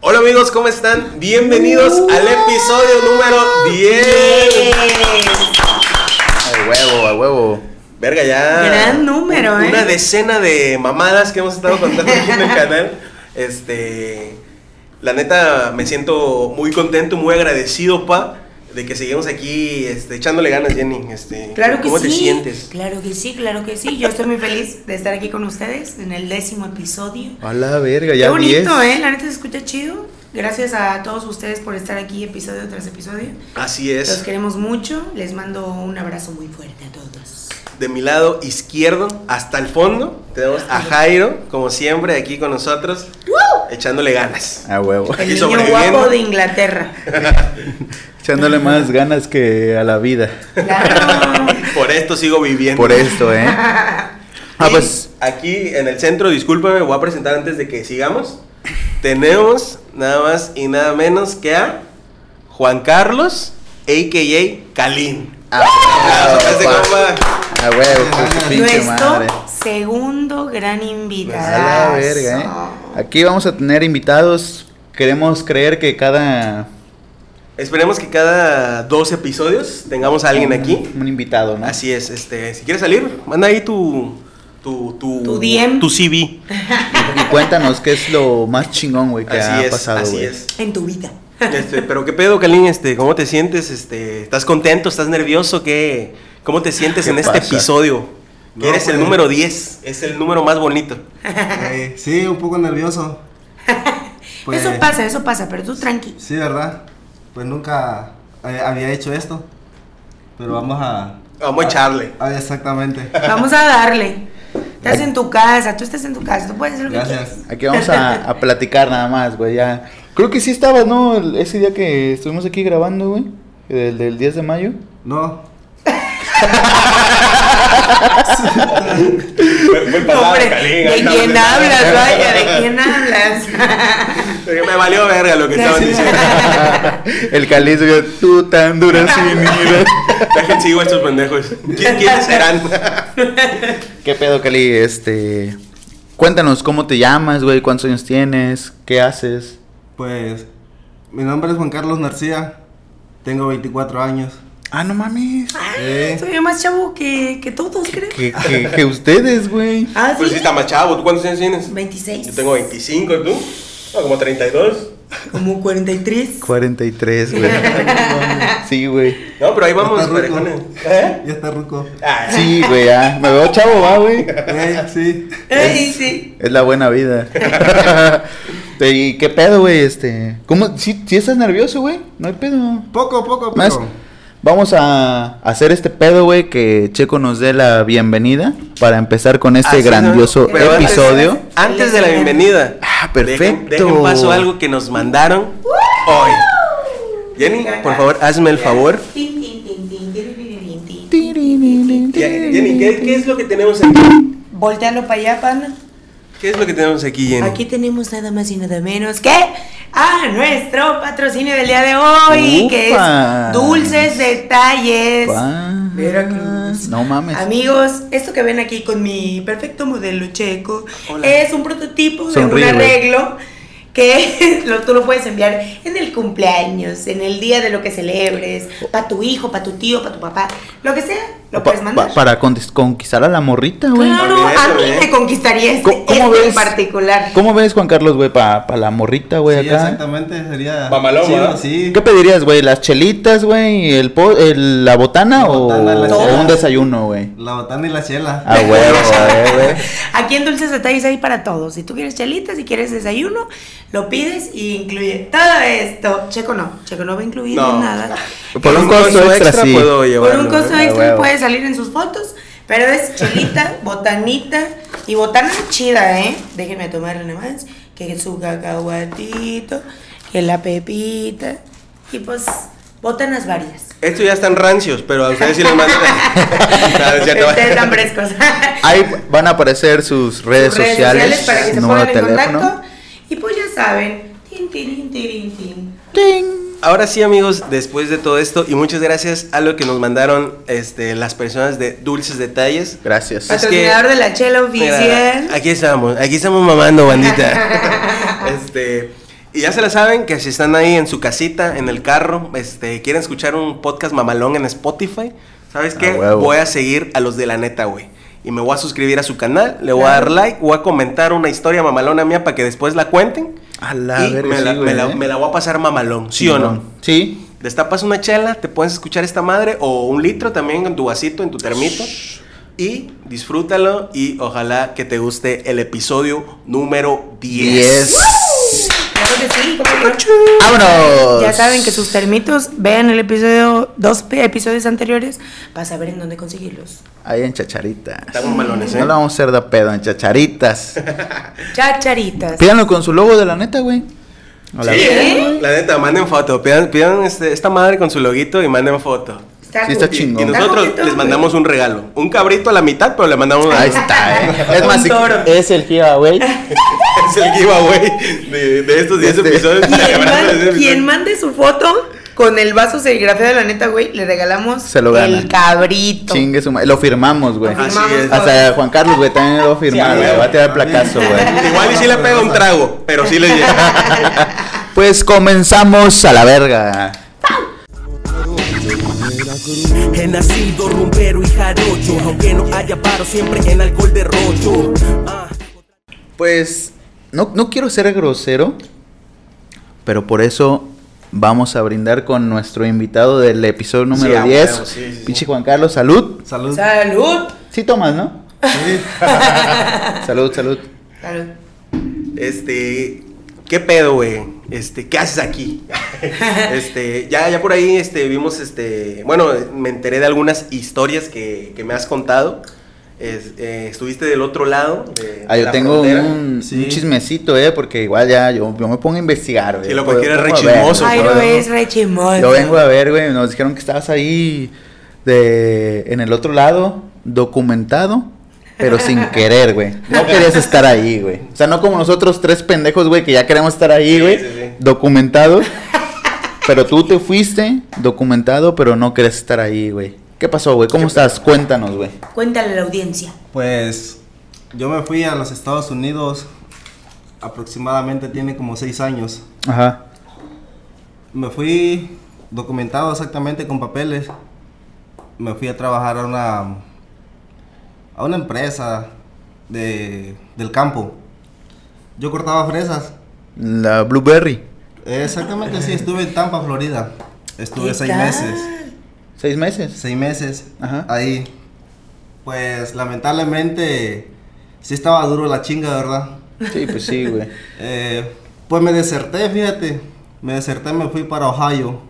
Hola amigos, ¿cómo están? Bienvenidos al episodio número 10. A huevo, a huevo. Verga, ya. Gran número, un- ¿eh? Una decena de mamadas que hemos estado contando aquí en el canal. Este. La neta, me siento muy contento, muy agradecido, pa, de que seguimos aquí este, echándole ganas, Jenny. Este, Claro que ¿Cómo sí. te sientes? Claro que sí, claro que sí. Yo estoy muy feliz de estar aquí con ustedes en el décimo episodio. A la verga, Qué ya bonito, 10. ¿eh? La neta se escucha chido. Gracias a todos ustedes por estar aquí episodio tras episodio. Así Los es. queremos mucho. Les mando un abrazo muy fuerte a todos. De mi lado izquierdo hasta el fondo tenemos a Jairo, como siempre, aquí con nosotros, echándole ganas. A huevo. El niño guapo de Inglaterra. Echándole más ganas que a la vida. Claro. Por esto sigo viviendo. Por esto, ¿eh? Ah, Y pues. Aquí en el centro, discúlpame, voy a presentar antes de que sigamos. Tenemos nada más y nada menos que a Juan Carlos, a.k.a. Kalin. A A huevo, pues, su pinche Nuestro madre. segundo gran A invitado. la verga, ¿eh? Aquí vamos a tener invitados. Queremos creer que cada. Esperemos que cada dos episodios tengamos a alguien aquí. Un invitado, ¿no? Así es, este, si quieres salir, manda ahí tu tu tu, Tu DM. tu CV. Y cuéntanos qué es lo más chingón, güey, que Así ha es, pasado, así es. En tu vida. Este, pero qué pedo, Kalin, este, ¿cómo te sientes? Este, ¿estás contento? ¿Estás nervioso? ¿Qué cómo te sientes ¿Qué en este pasa? episodio? No, Eres el pues- número 10, es el número más bonito. Eh, sí, un poco nervioso. Pues, Eso pasa, eso pasa, pero tú tranqui. Sí, ¿verdad? Pues nunca eh, había hecho esto. Pero vamos a... Vamos a echarle. Ah, exactamente. Vamos a darle. Estás en tu casa, tú estás en tu casa, tú puedes hacer lo que Gracias. quieras. Aquí vamos a, a platicar nada más, güey, ya. Creo que sí estabas, ¿no? El- ese día que estuvimos aquí grabando, güey. Del, del 10 de mayo. No. Hombre, ¿de quién hablas, vaya? ¿De quién hablas? Me valió verga lo que estaban diciendo. el calizo, yo, tú tan dura sin ir. Dejen sigo a estos pendejos. ¿Quién, ¿Quiénes serán? ¿Qué pedo, Cali? Este. Cuéntanos cómo te llamas, güey, cuántos años tienes, qué haces. Pues mi nombre es Juan Carlos Narcía. Tengo 24 años. Ah, no mames. Eh, Soy más chavo que, que todos, creo. Que, que, que ustedes, güey. Ah, Pues sí, sí. está más chavo. ¿Tú cuántos años tienes? 26. Yo tengo 25, ¿y tú? No, como 32. Como 43. 43, güey. Sí, güey. No, pero ahí vamos, parejones. ¿Eh? ya está ruco. Ah, Sí, güey, ya. Me veo chavo, va, güey. Eh, sí. Ay, sí. Es la buena vida. ¿Y qué pedo, güey? Este. ¿Cómo? ¿Sí, sí estás nervioso, güey? No hay pedo. Poco, poco, Más, pero... vamos a hacer este pedo, güey, que Checo nos dé la bienvenida para empezar con este Así, grandioso ¿no? Pero antes- episodio. Antes de la bienvenida. Ah, perfecto. dejen paso algo que nos mandaron hoy. Jenny, por favor, hazme el favor. Tin, tin, tin, tin, tin, tin, tin. Jenny, ¿qué, qué es lo que tenemos aquí? Voltealo para allá, pana. ¿Qué es lo que tenemos aquí, Jenny? Aquí tenemos nada más y nada menos que a nuestro patrocinio del día de hoy, que es Dulces Detalles. Veracruz. No mames. Amigos, esto que ven aquí con mi perfecto modelo checo Hola. es un prototipo Sonríe, de un arreglo que lo, tú lo puedes enviar en el cumpleaños, en el día de lo que celebres, para tu hijo, para tu tío, para tu papá, lo que sea, lo Pa- puedes pa- mandar. para conquist- conquistar a la morrita, güey. Claro, a mí también. me conquistaría este, ¿Cómo- cómo este en particular. ¿Cómo ves, Juan Carlos, güey, para la morrita, güey, Sí, acá? exactamente. Sería... ¿verdad? Sí. ¿Qué pedirías, güey? ¿Las chelitas, güey? ¿El, po- el- ¿La botana, La o, botana, un desayuno, güey? La botana y la chela. A huevo, eh, güey. Aquí en Dulces Detalles hay para todos. Si tú quieres chelitas, si quieres desayuno, lo pides y incluye todo esto. Checo no, Checo no va a incluir No. nada. Por un costo extra, sí. puedo Por un costo extra huevo. Salir en sus fotos, pero es chelita, botanita y botana chida, ¿eh? Déjenme tomarle nada más. Que su cacahuatito, que la pepita y pues botanas varias. Estos ya están rancios, pero a ustedes sí les mandan. Ustedes están frescos. Ahí van a aparecer sus redes, Sus redes sociales, para que se pongan en teléfono. contacto. Y pues ya saben. Tin, tirin, tirin, tin. ¡Ting! Ahora sí, amigos, después de todo esto, y muchas gracias a lo que nos mandaron este, las personas de Dulces Detalles. Gracias. Patrocinador de la chela Mira, oficial. aquí estamos, aquí estamos mamando, bandita. este, Y ya se la saben que si están ahí en su casita, en el carro, este, quieren escuchar un podcast mamalón en Spotify, ¿sabes qué? Voy a seguir a los de la neta, güey. Y me voy a suscribir a su canal, le voy a dar like, voy a comentar una historia mamalona mía para que después la cuenten. A la y verga, me, la, sí, me güey, la- me la voy a pasar mamalón, ¿sí o no? Sí. Destapas una chela, te puedes escuchar esta madre o un litro también en tu vasito, en tu termito. Y disfrútalo y ojalá que te guste el episodio número 10. 10. Que sí, ¿cómo no? ¡Vámonos! Ya saben que sus termitos, vean el episodio, dos episodios anteriores, para saber en dónde conseguirlos. Ahí en chacharitas. Estamos malones, ¿eh? No la vamos a hacer de pedo, en chacharitas. Chacharitas. Pídanlo con su logo de la neta, güey. A la Sí. ¿Eh? la neta, manden foto. Pidan, pidan este- esta madre con su loguito y manden foto. Sí, está chingón. Y nosotros les mandamos un regalo. Un cabrito a la mitad, pero le mandamos un Ahí está, ¿eh? Es más, toro. es el giveaway. Es el giveaway de, de estos 10 Este- episodios. Quien, man- quien mande su foto con el vaso serigrafiado de la neta, güey, le regalamos Se lo gana. el cabrito. Chingue su Lo firmamos, güey. Así firmamos es. Hasta Juan Carlos, güey, también lo firmar, Sí, güey. Va a tirar placazo, güey. Igual y sí le pega un trago, pero sí le llega. Pues comenzamos a la verga. He nacido rumbero y jarocho, aunque no haya paro siempre en alcohol de rocho. Ah. Pues no, no quiero ser grosero, pero por eso vamos a brindar con nuestro invitado del episodio número Sí, a 10. huevo, sí, sí, sí. Pinche Juan Carlos, salud. Salud. Salud. Sí tomas, ¿no? salud, salud. Salud. Este, ¿qué pedo, güey? Este, ¿qué haces aquí? este, ya, ya por ahí, este, vimos, este, bueno, me enteré de algunas historias que, que me has contado. Es- eh, estuviste del otro lado. de- Ah, de yo la tengo frontera. un, Sí. un chismecito, eh, porque igual ya yo, yo me pongo a investigar, güey. Sí, lo cualquiera es re chismoso, Ay, no es re chismoso. Yo vengo a ver, güey, nos dijeron que estabas ahí de en el otro lado, documentado, pero sin querer, güey. No querías estar ahí, güey. O sea, no como nosotros tres pendejos, güey, que ya queremos estar ahí, Sí, güey, sí, sí. documentados. Pero tú te fuiste documentado, pero no querías estar ahí, güey. ¿Qué pasó, güey? ¿Cómo estás? Cuéntanos, güey. Cuéntale a la audiencia. Pues yo me fui a los Estados Unidos aproximadamente tiene como seis años. Ajá. Me fui documentado exactamente con papeles. Me fui a trabajar a una a una empresa de, del campo. Yo cortaba fresas. La Blueberry. Exactamente, sí, estuve en Tampa, Florida. Estuve ¿Qué seis tal? meses. ¿Seis meses? Seis meses Ajá. ahí. Pues lamentablemente sí estaba duro la chinga, ¿verdad? Sí, pues sí, güey. Eh, pues me deserté, fíjate. Me deserté, me fui para Ohio.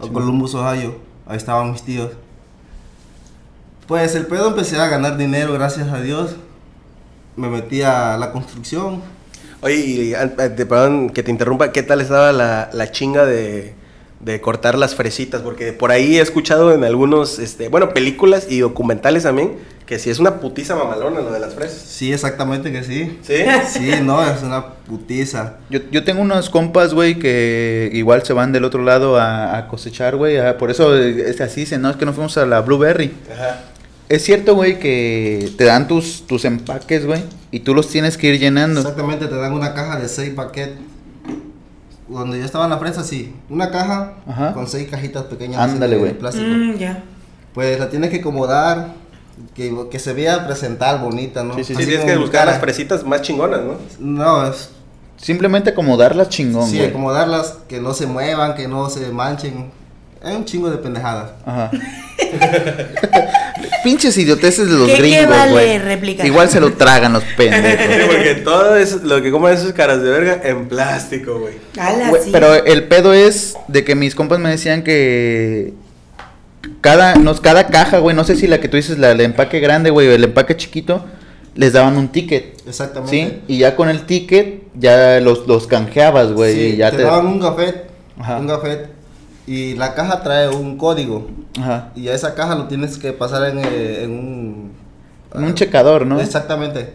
A Columbus, Ohio. Ahí estaban mis tíos. Pues el pedo empecé a ganar dinero, gracias a Dios. Me metí a la construcción. Oye, y, eh, perdón que te interrumpa, ¿qué tal estaba la, la chinga de, de cortar las fresitas? Porque por ahí he escuchado en algunos, este, bueno, películas y documentales también, que si es una putiza mamalona lo de las fresas. Sí, exactamente que sí. ¿Sí? Sí, no, es una putiza. Yo, yo tengo unos compas, güey, que igual se van del otro lado a, a cosechar, güey. a- Por eso eh, es así, dicen, no, es que nos fuimos a la Blueberry. Ajá. Es cierto, güey, que te dan tus, tus empaques, güey, y tú los tienes que ir llenando. Exactamente, te dan una caja de seis paquetes. Donde yo estaba en la fresa, sí. Una caja Ajá. con seis cajitas pequeñas. así Ándale, de plástico. Mm, ya. Pues la tienes que acomodar, que, que se vea presentar bonita, ¿no? Sí, sí, Sí, tienes como que buscar cara. las fresitas más chingonas, ¿no? No, es. Simplemente acomodarlas chingón, Sí, güey. acomodarlas, que no se muevan, que no se manchen. Es un chingo de pendejadas. Ajá. Pinches idioteces de los ¿Qué- qué gringos, vale güey. réplica? Igual se lo tragan los Sí, pendejos. porque todo es lo que comen esos caras de verga en plástico, güey. Sí. Pero el pedo es de que mis compas me decían que cada, nos, cada caja, güey, no sé si la que tú dices, la, el empaque grande, güey, o el empaque chiquito, les daban un ticket. Exactamente. ¿Sí? Y ya con el ticket ya los, los canjeabas, güey. Sí, y ya te, te... daban un gafet, Ajá. un gafet, y la caja trae un código. Ajá. Y a esa caja lo tienes que pasar en, eh, en un... En un checador, ¿no? Exactamente.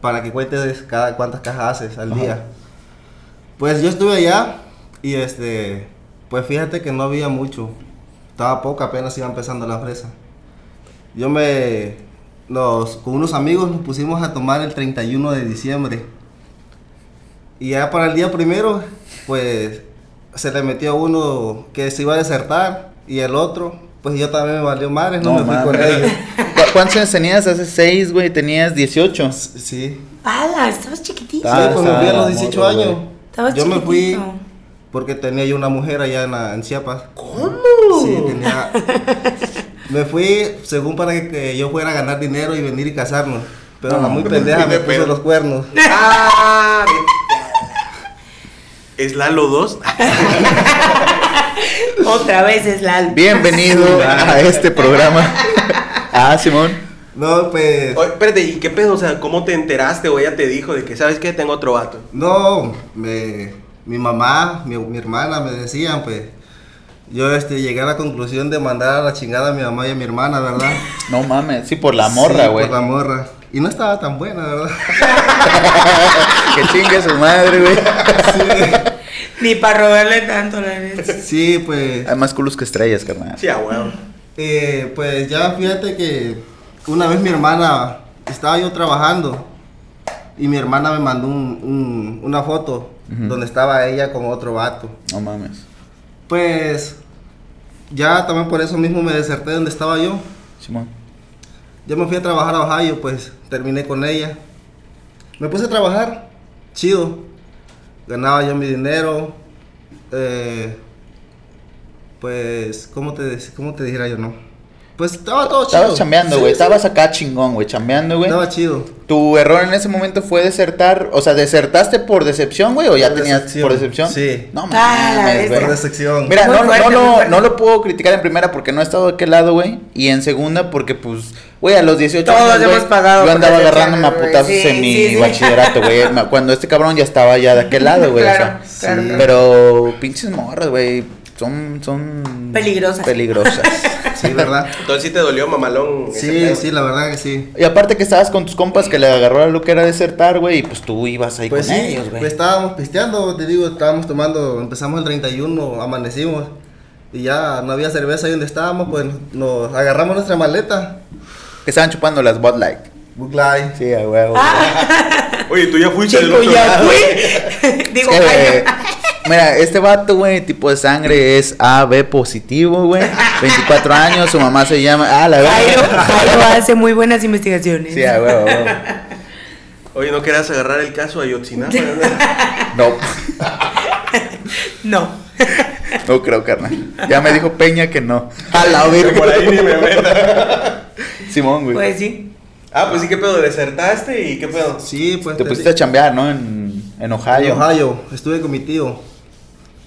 Para que cuentes cada cuántas cajas haces al Ajá. día. Pues yo estuve allá y este, pues fíjate que no había mucho. Estaba poco, apenas iba empezando la fresa. Yo me, nos, con unos amigos nos pusimos a tomar el 31 de diciembre. Y ya para el día primero, pues se le metió uno que se iba a desertar y el otro, pues yo también me valió madre, no, me fui con ellos. ¿Cu- ¿Cuántos años tenías? Hace seis, güey. Tenías 18. Sí. ¡Hala! Estabas chiquitito. Sí, pues me fui a los estaba 18 morro, años. Estabas Yo me fui chiquitito. porque tenía yo una mujer allá en, la- en Chiapas. ¿Cómo? Sí, tenía. Me fui según para que, que yo fuera a ganar dinero y venir y casarnos. Pero la muy pendeja me puso los cuernos. Ah, ¿Es Lalo 2? Otra vez es la. Bienvenido a este programa. Ah, Simón. No, pues. Oye, espérate, ¿y qué pedo? O sea, ¿cómo te enteraste o ella te dijo de que, ¿sabes qué? Tengo otro vato. No, me, mi mamá, mi, mi hermana me decían, pues. Yo este, llegué a la conclusión de mandar a la chingada a mi mamá y a mi hermana, ¿verdad? No mames. Sí, por la morra, Sí, güey. por la morra. Y no estaba tan buena, ¿verdad? que chingue su madre, güey. Ni para robarle tanto, la neta. Sí, pues. Hay más culos que estrellas, carnal. Sí, a huevo. Eh, pues ya fíjate que una vez mi hermana, estaba yo trabajando y mi hermana me mandó un- un- una foto donde estaba ella con otro vato. No mames. Pues ya también por eso mismo me deserté donde estaba yo. Simón. Yo me fui a trabajar a Ohio, pues terminé con ella. Me puse a trabajar, chido. Ganaba yo mi dinero. eh, pues, ¿cómo te, ¿cómo te dijera yo, no? Pues estaba todo chido. Estabas chambeando, güey. sí. Estabas acá chingón, güey. Chambeando, güey. Estaba chido. ¿Tu error en ese momento fue desertar? O sea, ¿desertaste por decepción, güey? ¿O ya Por tenías decepción. por decepción? Sí. No Ah, mames, güey. Por decepción. Mira, no, fuerte, no, fuerte. no lo puedo criticar en primera porque no he estado de aquel lado, güey. Y en segunda porque, pues, güey, a los 18 Todos años, hemos pagado yo andaba agarrándome a putazos Sí, en mi bachillerato, güey. Cuando este cabrón ya estaba ya de aquel lado, güey. Claro, o sea, claro. Sí. Pero pinches morras, güey, son, son... Peligrosas. Peligrosas. Sí, ¿verdad? Entonces sí te dolió, mamalón. sí, sí, la verdad que sí. y aparte que estabas con tus compas que le agarró la que era desertar, güey, y pues tú ibas ahí Pues con sí, ellos, güey. pues estábamos pisteando, te digo, estábamos tomando, empezamos el 31, amanecimos. Y ya no había cerveza ahí donde estábamos, pues nos agarramos nuestra maleta. Que estaban chupando las Bud Light. Bud Light. Sí, a huevo. Ah, Oye, tú ya fuiste del Chico, otro ya lado. fui. Digo, Es que, mira, este vato, güey, tipo de sangre es AB positivo, güey. 24 años, su mamá se llama. Ah, la Jairo, verdad. Jairo hace muy buenas investigaciones. Sí, a huevo. Oye, ¿no querías agarrar el caso a Ayotzinapa? No, No. no creo, carnal. Ya me dijo Peña que no. A la Por ahí ni verga. me meta. Simón, güey. Pues sí. Ah, pues sí, ¿qué pedo? ¿Desertaste y qué pedo? Sí, pues. Te pusiste a chambear, ¿no? En, en Ohio. En Ohio, estuve con mi tío.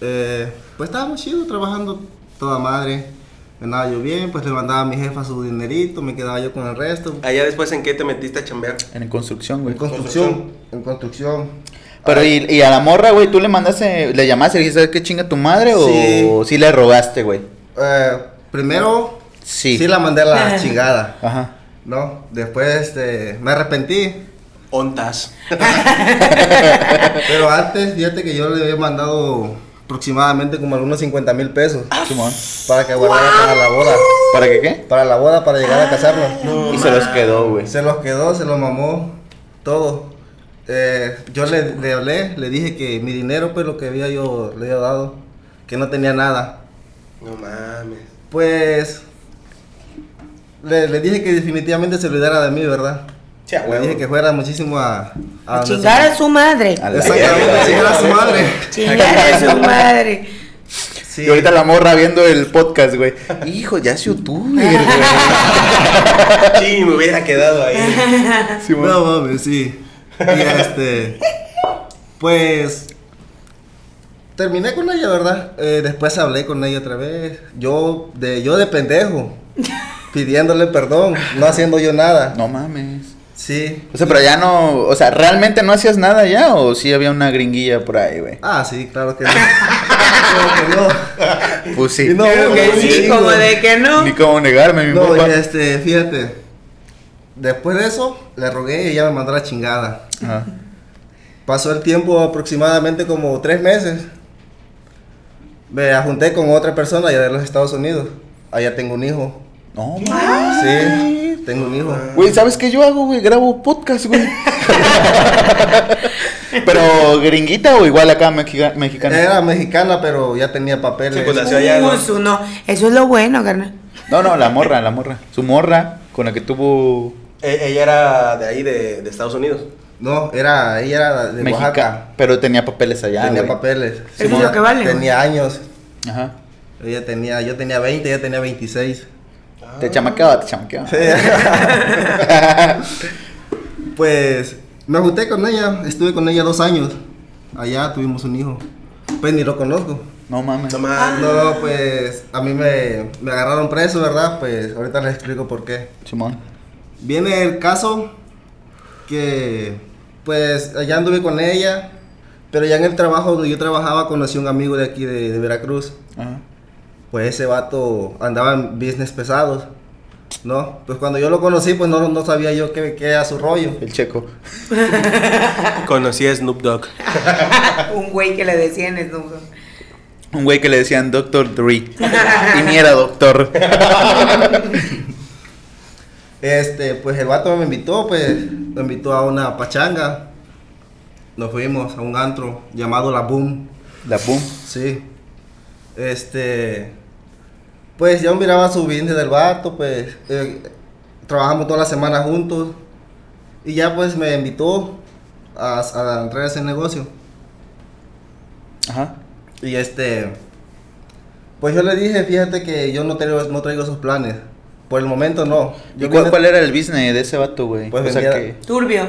Eh, pues estábamos chido trabajando toda madre. Ganaba yo bien, pues le mandaba a mi jefa su dinerito, me quedaba yo con el resto. Allá después, ¿en qué te metiste a chambear? En construcción, En güey. construcción, en construcción. Pero, ¿y, y a la morra, güey, tú le mandaste, le llamaste y le dijiste, ¿sabes qué chinga tu madre? ¿O sí le rogaste, güey? Eh, primero, Sí. sí la mandé a la chingada, Ajá. ¿no? Después, este, me arrepentí. Ontas. Pero antes, fíjate que yo le había mandado aproximadamente como algunos 50 mil pesos Simón. para que guardara para la boda. ¿Para qué qué? Para la boda, para llegar a casarnos. y se los quedó, güey. Se los quedó, se los mamó, todo. Eh, yo le, le hablé, le dije que mi dinero, pues lo que había yo le había dado, que no tenía nada. No mames. Pues le, le dije que definitivamente se olvidara de mí, ¿verdad? Sí, Le huevo. dije que fuera muchísimo a... Chingar a su madre. Exactamente, a chingar a su madre. Chingar a su madre. Sí. Y ahorita la morra viendo el podcast, güey. Hijo, ya es youtuber, güey. Sí, me hubiera quedado ahí. Simón. No mames, sí. Y este. Pues. Terminé con ella, ¿verdad? Eh, después hablé con ella otra vez. Yo de, yo de pendejo. Pidiéndole perdón. No haciendo yo nada. No mames. Sí. O sea, pero ya no, o sea, ¿realmente no hacías nada ya o sí había una gringuilla por ahí, güey? Ah, sí, claro que no. claro que no. Pues sí. No, Creo que no, sí, chingo. como de que no. Ni cómo negarme, mi No, papá. y este, fíjate. Después de eso, le rogué y ella me mandó la chingada. Ajá. Pasó el tiempo aproximadamente como tres meses. Me junté con otra persona allá de los Estados Unidos. Allá tengo un hijo. No, mames. Sí, tengo un hijo. Güey, ¿sabes qué yo hago, güey? Grabo podcast, güey. Pero gringuita o igual acá mexica- mexicana. Era mexicana, pero ya tenía papeles. Sí, pues, allá, ¿no? No. Eso es lo bueno, carnal. No, no, la morra, la morra. Su morra con la que tuvo E- ella era de ahí, de, de Estados Unidos. No, era, ella era de México, Oaxaca. pero tenía papeles allá, tenía papeles. Eso es lo que vale, Tenía años. Ajá. Ella tenía, yo tenía 20, ella tenía 26. Te chamaqueaba, te chamaqueaba. Pues me junté con ella, estuve con ella dos años. Allá tuvimos un hijo. Pues ni lo conozco. No mames. No más. No, pues a mí me, me agarraron preso, ¿verdad? Pues ahorita les explico por qué. Simón. Viene el caso que pues allá anduve con ella, pero ya en el trabajo donde yo trabajaba conocí a un amigo de aquí de, de Veracruz. Ajá. Pues ese vato andaba en business pesados, ¿no? Pues cuando yo lo conocí, pues no, no sabía yo qué, qué era su rollo. El checo. Conocí a Snoop Dogg. Un güey que le decían Snoop Dogg. Un güey que le decían Doctor Dre. y ni era doctor. Este, pues el vato me invitó, pues me invitó a una pachanga. Nos fuimos a un antro llamado La Boom. La boom. Sí. Este. Pues yo miraba su business del vato, pues. eh, trabajamos toda la semana juntos. Y ya pues me invitó a, a entrar a ese negocio. Ajá. Y este. Pues yo le dije, fíjate que yo no traigo, no traigo esos planes. Por el momento no. ¿Y Yo cuál, vine- cuál era el business de ese vato, güey? Pues o sea vendía- que. Turbio.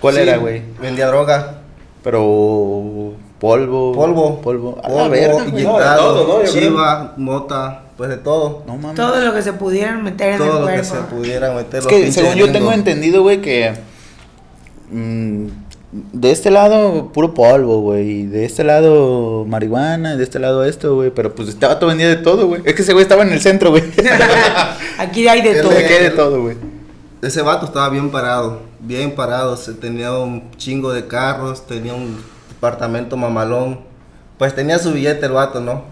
¿Cuál Sí, era, güey? Vendía droga. Pero. Polvo. Polvo. Polvo. A la Polvo, verga, güey. inyectado, No, de todo, ¿no? Yo creo. chiva, mota, pues de todo. No mames. Todo lo que se pudieran meter en Todo el lo que cuerpo. se pudiera meter. Es los que según yo tengo entendido, güey, que. mm, de este lado, puro polvo, güey. y De este lado, marihuana. y De este lado, esto, güey. Pero pues este vato vendía de todo, güey. Es que ese güey estaba en el centro, güey. Aquí hay de todo. Me quedé de todo, güey. Ese vato estaba bien parado, bien parado. Se tenía un chingo de carros, tenía un departamento mamalón. Pues tenía su billete el vato, ¿no?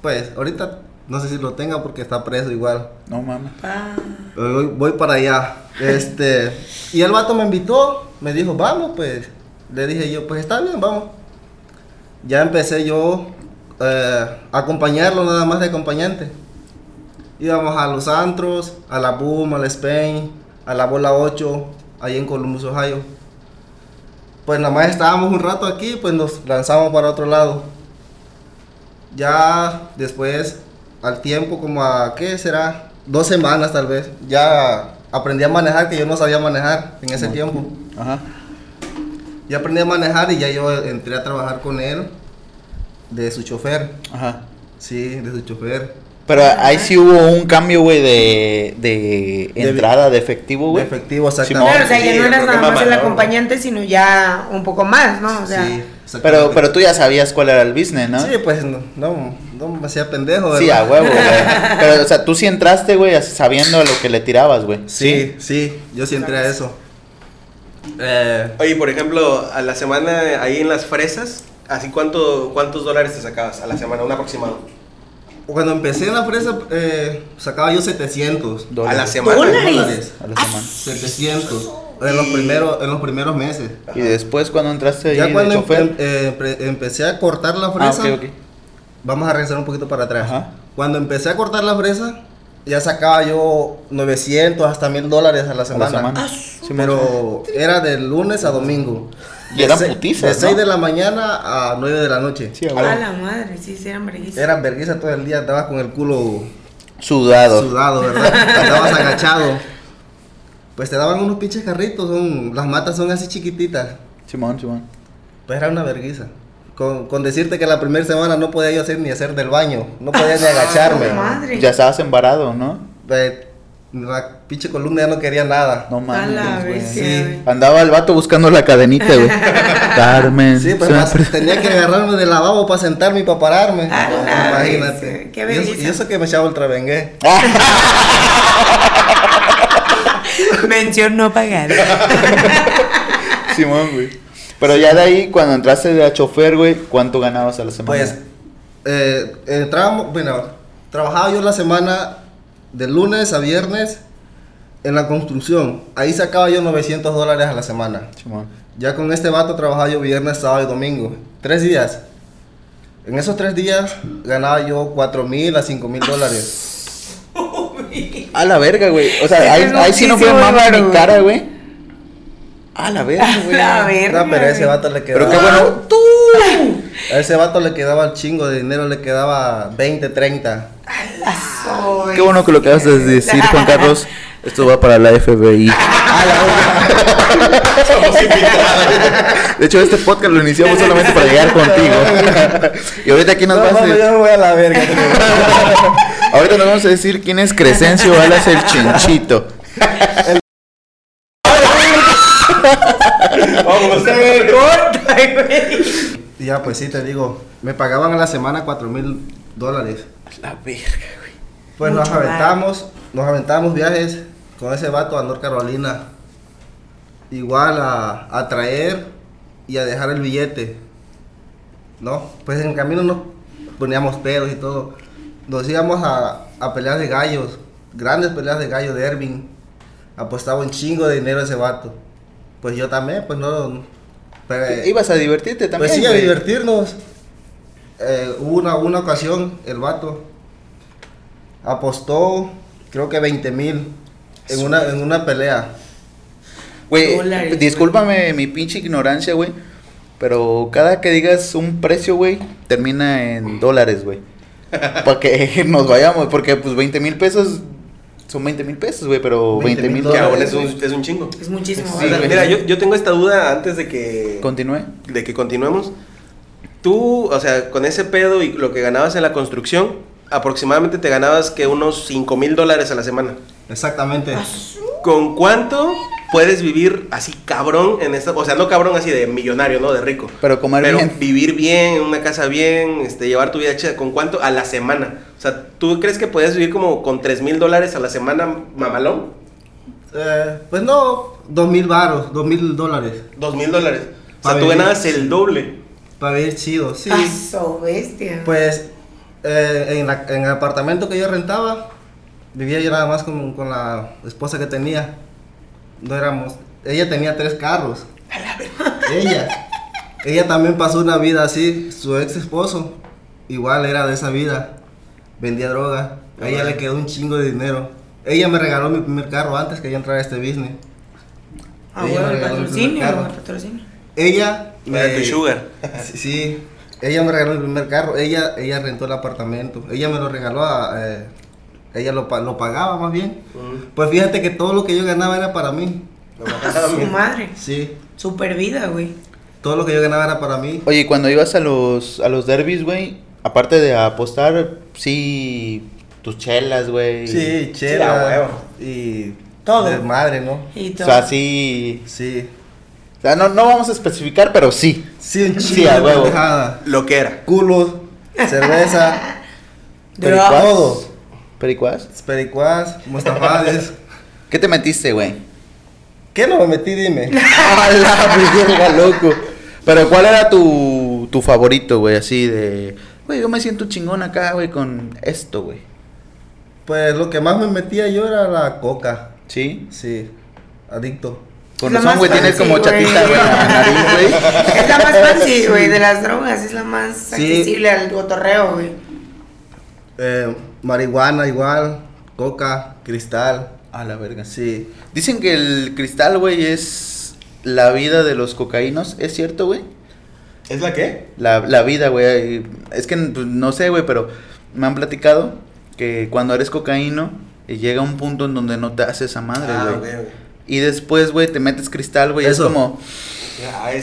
Pues ahorita no sé si lo tenga porque está preso igual. No mames. Ah, Voy, voy para allá. Este, y el vato me invitó, me dijo, vamos, pues. Le dije yo, pues está bien, vamos. Ya empecé yo eh, a acompañarlo nada más de acompañante. Íbamos a los antros, a la Boom, al Spain, a la Bola 8, ahí en Columbus, Ohio. Pues nada más estábamos un rato aquí, pues nos lanzamos para otro lado. Ya después, al tiempo, como a, ¿qué será? Dos semanas tal vez, ya aprendí a manejar, que yo no sabía manejar en ese tiempo. Ajá. Ya aprendí a manejar y ya yo entré a trabajar con él de su chofer. Ajá. Sí, de su chofer. Pero ahí sí hubo un cambio, güey, de, de entrada de efectivo, De güey. efectivo, Simón. exactamente. Claro, o sea, ya Sí, no eras nada más el acompañante, sino ya un poco más, ¿no? O sea, sí, Pero, exactamente. pero tú ya sabías cuál era el business, ¿no? Sí, pues no, no, no me hacía pendejo, Sí, a ¿verdad? huevo, güey. Pero, o sea, tú sí entraste, güey, sabiendo a lo que le tirabas, güey. Sí, sí, yo sí entré a eso. Eh, Oye, por ejemplo, a la semana ahí en las fresas, ¿así cuánto, cuántos dólares te sacabas a la semana? Un aproximado. Cuando empecé en la fresa, eh, sacaba yo 700 Dólares. A la semana. ¿Dólares? dólares. A la semana. 700 en los primeros, en los primeros meses. Y después, cuando entraste ahí Ya cuando em- chofer. em- eh, empe- empecé a cortar la ah, fresa, vamos a regresar un poquito para atrás. Ajá. Cuando empecé a cortar la fresa, ya sacaba yo 900 hasta 1000 dólares a la A la semana. semana. Sí, Pero era de lunes a domingo. Y eran putizas, De 6 ¿no? de la mañana a 9 de la noche. Sí, a la madre, sí, sí, eran verguísimas. Era vergüenza todo el día, andabas con el culo Sudado. sudado, ¿verdad? andabas agachado. Pues te daban unos pinches carritos, son, las matas son así chiquititas. Simón, Simón. Pues era una vergüenza. Con, con decirte que la primera semana no podía yo hacer ni hacer del baño, no podía ni agacharme. Ah, madre. Ya estabas embarado, ¿no? Eh, La pinche columna ya no quería nada. No mames, güey. Sí. Andaba el vato buscando la cadenita, güey. Carmen. Sí, me más- tenía que agarrarme del lavabo para sentarme y para pararme. Ah, No, imagínate. qué y, eso, y eso que me echaba ultravengué. Mención no pagada. Simón, güey. Pero ya de ahí, cuando entraste de a chofer, güey, ¿cuánto ganabas a la semana? Pues, eh, entrábamos, bueno, trabajaba yo la semana de lunes a viernes en la construcción. Ahí sacaba yo 900 dólares a la semana. Ya con este vato trabajaba yo viernes, sábado y domingo. Tres días. En esos tres días ganaba yo 4 mil a 5 mil dólares. A la verga, güey. O sea, ahí, ahí sí no fue dinero, mi güey. cara, güey. A la verga, güey. La verga. No, pero a ese vato le quedaba. Pero qué bueno. Tú. A ese vato le quedaba el chingo de dinero, le quedaba 20, 30. Qué bueno que lo acabas de decir, Juan Carlos. Esto va para la FBI. De hecho, este podcast lo iniciamos solamente para llegar contigo. Y ahorita aquí nos No, vas a mano, yo me voy a la verga. Ahorita nos vamos a decir quién es Crescencio Alas el Chinchito. Vamos. Se me corta, güey. Y ya, pues sí, te digo, me pagaban a la semana 4 mil dólares. La verga, güey. Pues nos Mucho aventamos, nos aventamos viajes con ese vato a North Carolina. Igual a, a traer y a dejar el billete. ¿No? Pues en el camino nos poníamos pedos y todo. Nos íbamos a, a peleas de gallos, grandes peleas de gallos de Ervin. Apostaba un chingo de dinero ese vato. Pues yo también, pues no. pero- Ibas a divertirte también. pues sí, a divertirnos. Eh, hubo una, una ocasión, el vato apostó, creo que 20 mil en una, en una pelea. Güey, discúlpame mi pinche ignorancia, güey. Pero cada que digas un precio, güey, termina en dólares, güey. Para que nos vayamos, porque pues 20 mil pesos son 20 mil pesos, güey, pero 20 20,000 mil Que aún dólares. es un, es un chingo. Es muchísimo. Sí, O sea, güey. mira, yo, yo tengo esta duda antes de que, Continúe. de que continuemos. Tú, o sea, con ese pedo y lo que ganabas en la construcción, aproximadamente te ganabas que unos 5 mil dólares a la semana. Exactamente. ¿Con cuánto puedes vivir así cabrón en esta, o sea, no cabrón así de millonario, ¿no? De rico. Pero comer Pero bien. vivir bien, en una casa bien, este, llevar tu vida chida, ¿con cuánto? A la semana. O sea, ¿tú crees que podías vivir como con 3 mil dólares a la semana mamalón? Eh, pues no, dos mil baros, dos mil dólares. 2 mil dólares. O sea, tú ganabas el doble. Para vivir chido, sí. Paso, bestia. Pues eh, en, la- en el apartamento que yo rentaba, vivía yo nada más con, con la esposa que tenía. No éramos. Ella tenía tres carros. Ella. Ella también pasó una vida así. Su ex esposo, igual era de esa vida. Vendía droga. A ella le quedó un chingo de dinero. Ella me regaló mi primer carro antes que yo entrara a este business. Ah, ella bueno, el patrocinio, el patrocinio. Ella Era tu sugar. Sí, sí. Ella me regaló el primer carro. Ella, ella rentó el apartamento. Ella me lo regaló a. eh, ella lo, pa- lo pagaba más bien. Pues fíjate que todo lo que yo ganaba era para mí. Su madre. Sí. Super vida, güey. Todo lo que yo ganaba era para mí. Oye, cuando ibas a los, a los derbis, güey, aparte de apostar, sí, tus chelas, güey. Sí, a chela. huevo. y. Todo. Desmadre, ¿no? Y O todo. sea, sí. Sí. O sea, no, no vamos a especificar, pero sí. Sí, un Sí, chingo a de huevo. Lo que era. Culos, cerveza, Drogas. todo. ¿Pericuás? Pericuás, mostafades. ¿Qué te metiste, güey? ¿Qué no me metí? Dime. ¡A la verga, loco! Pero ¿cuál era tu, tu favorito, güey? Así de... Güey, yo me siento chingón acá, güey, con esto, güey. Pues lo que más me metía yo era la coca. ¿Sí? Sí, adicto. La razón, güey, tienes como chatita, güey, la nariz, güey. Es la más fancy, güey, de las drogas. Es la más Sí. accesible al cotorreo, güey. Eh, marihuana igual, coca, cristal. A la verga. Sí. Dicen que el cristal, güey, es la vida de los cocaínos. ¿Es cierto, güey? ¿Es la qué? La, la vida, güey. Es que pues, no sé, güey, pero me han platicado que cuando eres cocaíno eh, llega un punto en donde no te hace esa madre, Ah, güey. ok. Y después, güey, te metes cristal, güey. Es como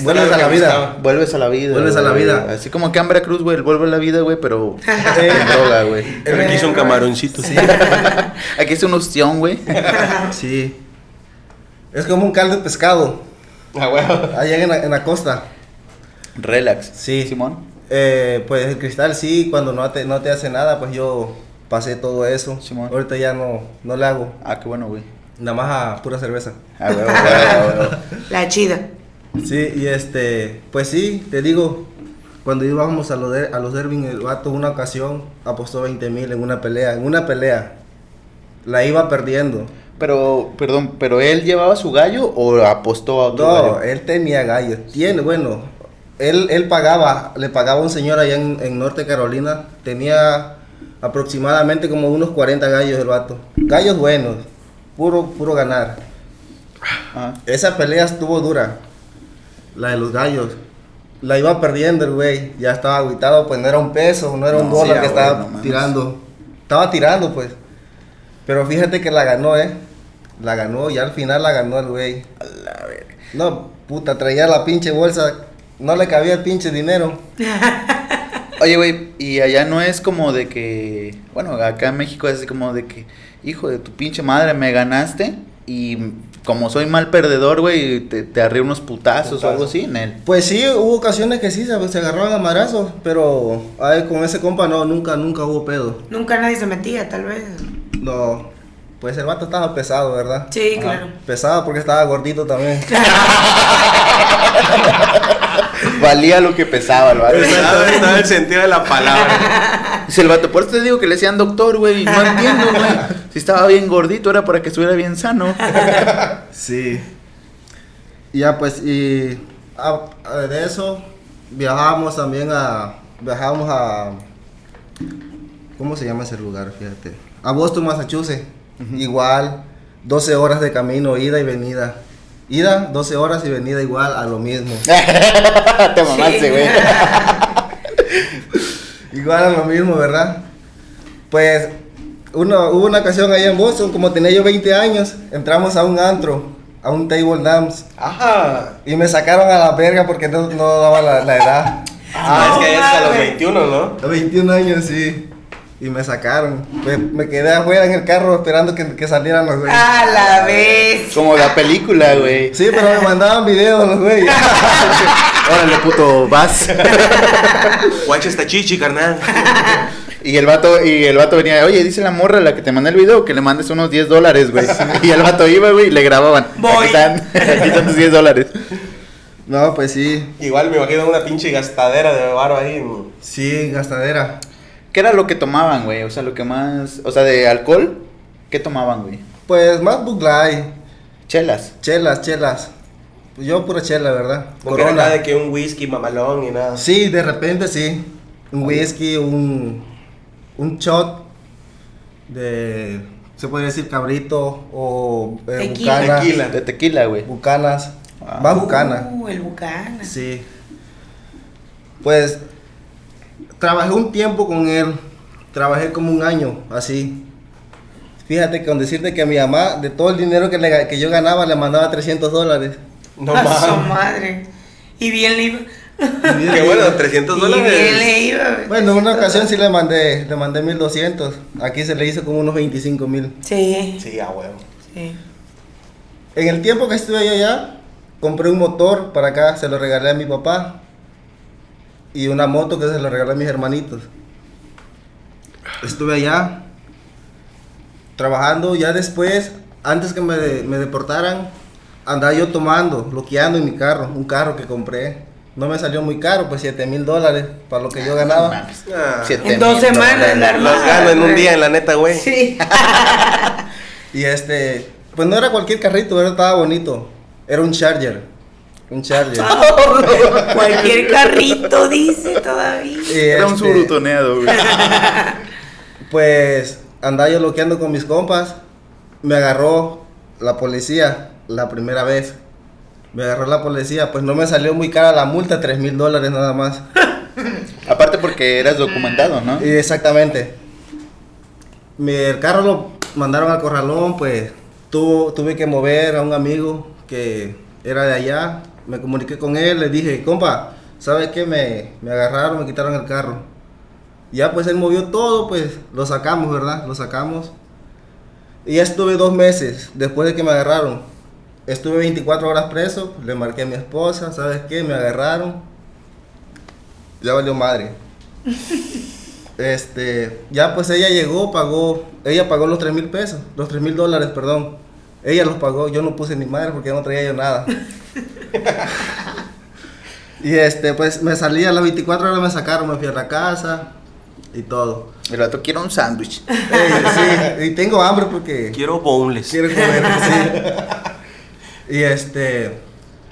Vuelves a la vida. vuelves a la vida. Vuelves a la güey. vida. Así como que Ambra Cruz, güey, vuelve a la vida, güey, pero en droga, güey. Aquí hizo un camaroncito. Sí. Aquí es una opción, güey. sí. Es como un caldo de pescado. Ah, huevo. Allá en la, en la costa. Relax. Sí. Simón. Eh, pues el cristal sí, cuando no te, no te hace nada, pues yo pasé todo eso. Simón. Ahorita ya no, no le hago. Ah, qué bueno, güey. Nada más a pura cerveza. Güey, güey, güey, güey. La chida. Sí, y este, pues sí, te digo, cuando íbamos a, los de- a los Dervin, el vato una ocasión apostó 20 mil en una pelea, en una pelea. La iba perdiendo. Pero, perdón, ¿pero él llevaba su gallo o apostó a otro No, gallo? él tenía gallos. Tiene, bueno, él, él pagaba, le pagaba a un señor allá en, en Norte Carolina. Tenía aproximadamente como unos 40 gallos el vato. Gallos buenos, puro, puro ganar. Ah. Esa pelea estuvo dura, la de los gallos. La iba perdiendo el güey, ya estaba aguitado, pues no era un peso, no era un dólar sí, que ah, estaba tirando. Estaba tirando, pues. Pero fíjate que la ganó, eh. La ganó y al final la ganó el güey. No, puta, traía la pinche bolsa. No le cabía el pinche dinero. Oye, güey, y allá no es como de que, bueno, acá en México es como de que, hijo de tu pinche madre, me ganaste y como soy mal perdedor, güey, te, te unos putazos o algo así en él. Pues sí, hubo ocasiones que sí, se, se agarraban a marazos. Pero ay, con ese compa no, nunca, nunca hubo pedo. Nunca nadie se metía, tal vez. No, pues el vato estaba pesado, ¿verdad? Sí, claro. Pesado porque estaba gordito también. Valía lo que pesaba el vato. Estaba, estaba el sentido de la palabra. Dice el vato, por eso te digo que le decían doctor, güey, no entiendo, güey. Si estaba bien gordito era para que estuviera bien sano. Sí. Y ya pues, y a- a- de eso viajábamos también a, viajábamos a, ¿cómo se llama ese lugar? Fíjate. A Boston, Massachusetts. Igual, 12 horas de camino, ida y venida. Ida, 12 horas y venida igual a lo mismo. te mamaste, güey. Igual a lo mismo, ¿verdad? Pues uno, hubo una ocasión ahí en Boston, como tenía yo 20 años, entramos a un antro, a un table dance, Ajá. y me sacaron a la verga porque no, no daba la, la edad. Ah, es que es a los mames. 21, ¿no? A 21 años, sí. Y me sacaron. Me, me quedé afuera en el carro esperando que, que salieran los güeyes. A la vez. Como la película, güey. Sí, pero me mandaban videos los güeyes. Órale, puto, vas. Guacha esta chichi, carnal. Y el vato, y el vato venía, oye, dice la morra la que te mandé el video que le mandes unos 10 dólares, güey. Y el vato iba, güey, y le grababan. Voy. Aquí están, aquí están tus 10 dólares. No, pues sí. Igual me imagino una pinche gastadera de varo ahí. Sí, gastadera. ¿Qué era lo que tomaban, güey? O sea, lo que más, o sea, de alcohol, ¿qué tomaban, güey? Pues más Bud Light, Chelas. chelas, chelas. Pues Yo pura chela, ¿verdad? No era nada de que un whisky mamalón y nada. Sí, de repente sí. Un whisky, un, un shot de, se puede decir cabrito o eh, Tequila. bucana. Tequila. De tequila, güey. Bucanas. Ah. Más bucana. Uh, el bucana. Sí. Pues trabajé un tiempo con él. Trabajé como un año, así. Fíjate que con decirte que a mi mamá, de todo el dinero que, le- que yo ganaba, le mandaba 300 dólares. No A madre. Y bien le iba. Qué bueno, 300 Y bien le dólares. iba. Bueno, en una ocasión sí le mandé, le mandé 1200. Aquí se le hizo como unos 25 mil. Sí. Sí, a huevo. Sí. En el tiempo que estuve allá, compré un motor para acá, se lo regalé a mi papá. Y una moto que se lo regalé a mis hermanitos. Estuve allá trabajando. Ya después, antes que me, me deportaran, andaba yo tomando, bloqueando en mi carro, un carro que compré. No me salió muy caro, pues 7 mil dólares para lo que yo ganaba. Ah, En dos semanas, la los gano en un día, en la neta, güey. Sí. Y este, pues no era cualquier carrito, era, estaba bonito. Era un Charger. Un Charger. Cualquier carrito dice todavía. Era un este, surutoneado, güey. Pues andaba yo loqueando con mis compas. Me agarró la policía la primera vez. Me agarró la policía. Pues no me salió muy cara la multa, 3 mil dólares nada más. Aparte porque eras documentado, ¿no? Y exactamente. Mi, el carro lo mandaron al corralón, pues tuvo, tuve que mover a un amigo que era de allá. Me comuniqué con él, le dije, compa, ¿sabes qué? Me, me agarraron, me quitaron el carro. Ya pues él movió todo, pues lo sacamos, ¿verdad? Lo sacamos. Y ya estuve dos meses después de que me agarraron. Estuve 24 horas preso, le marqué a mi esposa, ¿sabes qué? Me agarraron. Ya valió madre. Este, ya pues ella llegó, pagó, ella pagó los 3 mil pesos, los 3 mil dólares, perdón. Ella los pagó, yo no puse ni madre porque no traía yo nada. y este, pues me salí a las 24 horas, me sacaron, me fui a la casa. y todo. El rato quiero un sándwich. Eh, sí, y tengo hambre porque Quiero boneless. quiero comer, sí. Y este,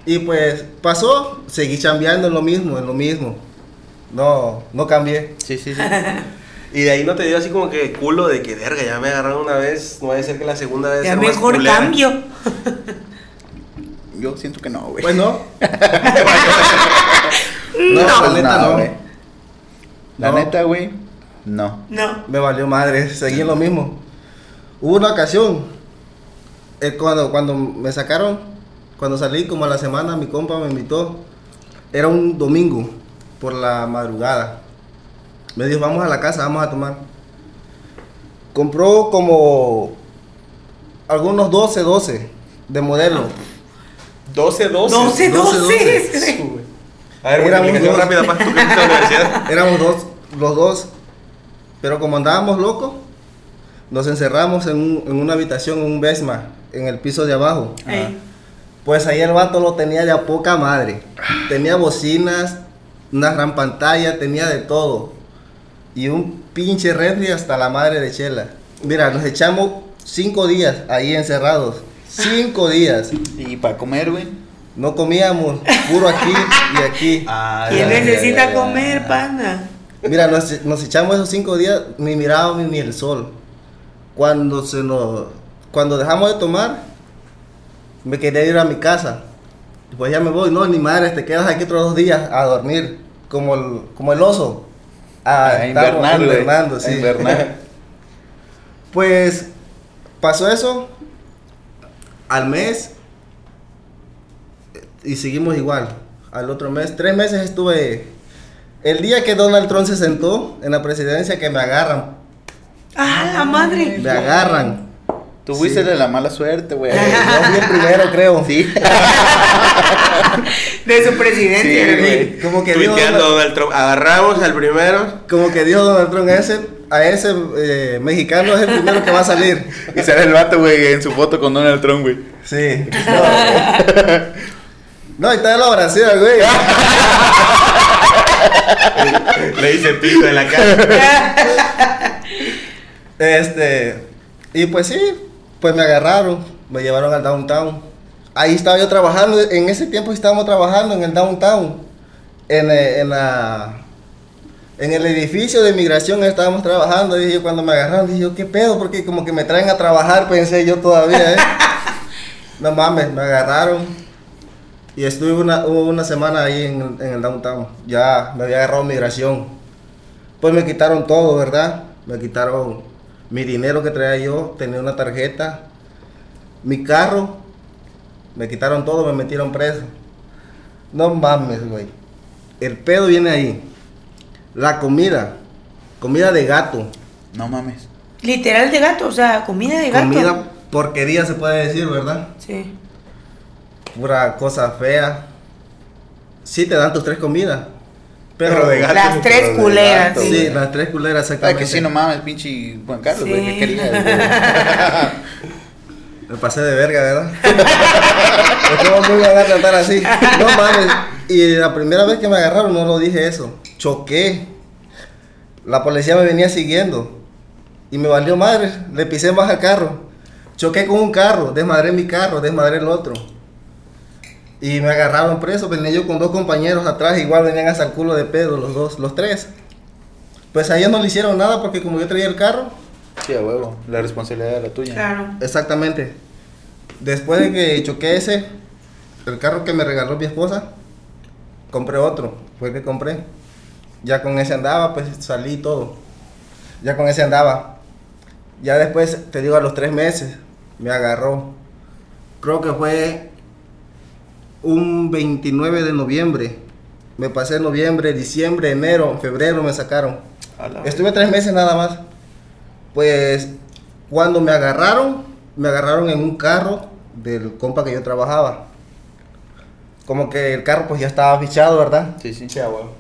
y pues pasó, seguí chambeando en lo mismo, en lo mismo. No, no cambié. Sí, sí, sí. Y de ahí no te dio así como que culo de que, verga, ya me agarraron una vez, no vaya a ser que la segunda vez Ya más mejor culera". cambio. Yo siento que no, güey. Pues no. No, la pues neta no, no. güey. La No. neta, güey. No. No. Me valió madre, seguí en lo mismo. Hubo una ocasión, eh, cuando, cuando me sacaron, cuando salí como a la semana, mi compa me invitó. Era un domingo, por la madrugada. Me dijo, vamos a la casa, vamos a tomar. Compró como algunos 12, 12 de modelo. 12, 12. 12, 12, 12. Su, güey. A ver, dos. rápida, pa, tú que fuiste a la universidad. Éramos dos, los dos. Pero como andábamos locos, nos encerramos en, un- en una habitación, en un Vesma, en el piso de abajo. Pues ahí el vato lo tenía de a poca madre. Tenía bocinas, una gran pantalla, tenía de todo. Y un pinche refri hasta la madre de Chela. Mira, nos echamos cinco días ahí encerrados. Cinco días. Y para comer, güey. No comíamos, puro aquí y aquí. Ah, ¿Quién ya, ya, necesita ya, ya. comer, pana? Mira, nos, nos echamos esos cinco días, ni mirábamos ni el sol. Cuando se nos, cuando dejamos de tomar, me quería ir a mi casa. Pues ya me voy, no, ni madre, te quedas aquí otros dos días a dormir, como el, como el oso. A invernar, güey. invernando, A sí. invernar. Pues pasó eso al mes y seguimos igual. Al otro mes, tres meses estuve. El día que Donald Trump se sentó en la presidencia, que me agarran, ¡Ah, la madre! me agarran. Tú fuiste de la mala suerte, güey. Yo fui el primero, creo. Sí. De su presidente. Sí. Como que Tuiteando Donald, Donald Trump. Agarramos al primero. como que dijo Donald Trump a ese, a ese eh, mexicano es el primero que va a salir. Y sale el vato, güey, en su foto con Donald Trump, güey. Sí. No, no y está en la oración, güey. Le hice pito en la cara. Este, y pues sí, pues me agarraron, me llevaron al downtown. Ahí estaba yo trabajando, en ese tiempo estábamos trabajando en el downtown, en, eh, en la, en el edificio de migración estábamos trabajando. Yo, cuando me agarraron, dije yo, ¿qué pedo? Porque como que me traen a trabajar, pensé yo todavía, ¿eh? No mames, me agarraron. Y estuve una, semana ahí en, en el downtown. Ya me había agarrado migración. Pues me quitaron todo, ¿verdad? Me quitaron mi dinero que traía yo, tenía una tarjeta, mi carro, me quitaron todo, me metieron preso. No mames, güey. El pedo viene ahí. La comida, comida de gato, No mames. Literal de gato, o sea, comida de gato. comida porquería se puede decir, ¿verdad? Sí. Pura cosa fea. Sí te dan tus tres comidas, pero, Pero de gato. Las tres culeras, gato, sí. Sí, las tres culeras Ay, exactamente. que sí, no mames, pinche Juan Carlos, güey. Sí. Me pasé de verga, ¿verdad? ¿Cómo me iban a tratar así? No mames. Y la primera vez que me agarraron no lo dije eso. Choqué. La policía me venía siguiendo. Y me valió madre. Le pisé más al carro. Choqué con un carro. Desmadré mi carro. Desmadré el otro. Y me agarraron preso. Venía yo con dos compañeros atrás. Igual venían hasta el culo de pedo los dos. Los tres. Pues a ellos no le hicieron nada porque como yo traía el carro. Sí, a huevo. La responsabilidad era tuya. Claro. Exactamente. Después de que choqué ese, el carro que me regaló mi esposa, compré otro. Fue el que compré. Ya con ese andaba, pues salí todo. Ya con ese andaba. Ya después, te digo, a los tres meses, me agarró. Creo que fue un 29 de noviembre. Me pasé noviembre, diciembre, enero, febrero me sacaron. Estuve tres meses nada más. Pues cuando me agarraron, me agarraron en un carro del compa que yo trabajaba. Como que el carro pues ya estaba fichado, ¿verdad? Sí, sí. Sí, a huevo.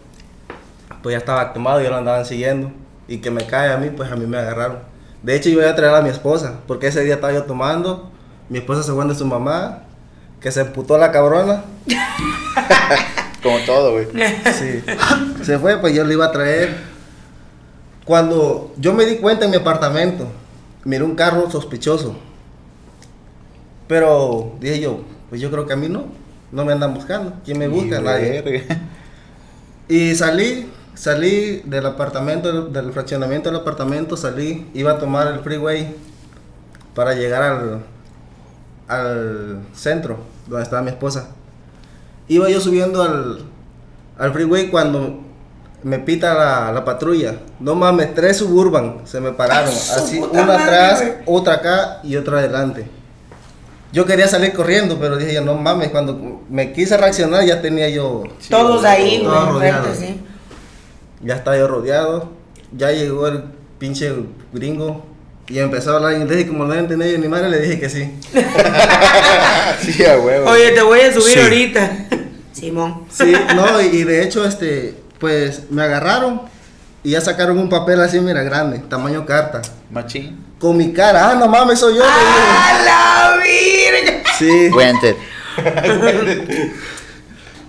Pues ya estaba quemado y yo lo andaban siguiendo. Y que me cae a mí, pues a mí me agarraron. De hecho yo iba a traer a mi esposa, porque ese día estaba yo tomando. Mi esposa se fue de su mamá, que se emputó la cabrona. Como todo, güey. Sí. Se fue, pues yo le iba a traer. Cuando yo me di cuenta en mi apartamento, miré un carro sospechoso. Pero dije yo, pues yo creo que a mí no. No me andan buscando. ¿Quién me busca? Y Nadie. Y salí, salí del apartamento, del fraccionamiento del apartamento, salí, iba a tomar el freeway para llegar al, al centro, donde estaba mi esposa. Iba yo subiendo al, al freeway cuando me pita la, la patrulla. No mames, tres suburban se me pararon. Su Así, una atrás, otra acá y otra adelante. Yo quería salir corriendo, pero dije yo, no mames, cuando me quise reaccionar ya tenía yo Todos ahí, güey. Todos enfrente, rodeados. sí. ya estaba yo rodeado, ya llegó el pinche gringo y empezó a hablar inglés y como no entendía yo ni madre le dije que sí. Sí, a huevo. Oye, te voy a subir Sí. ahorita. Simón. Sí, no, y, y de hecho este, pues me agarraron y ya sacaron un papel así, mira, grande, tamaño carta, Machín. con mi cara, ah, no mames, soy yo. ¡A la virga! Sí, Wanted.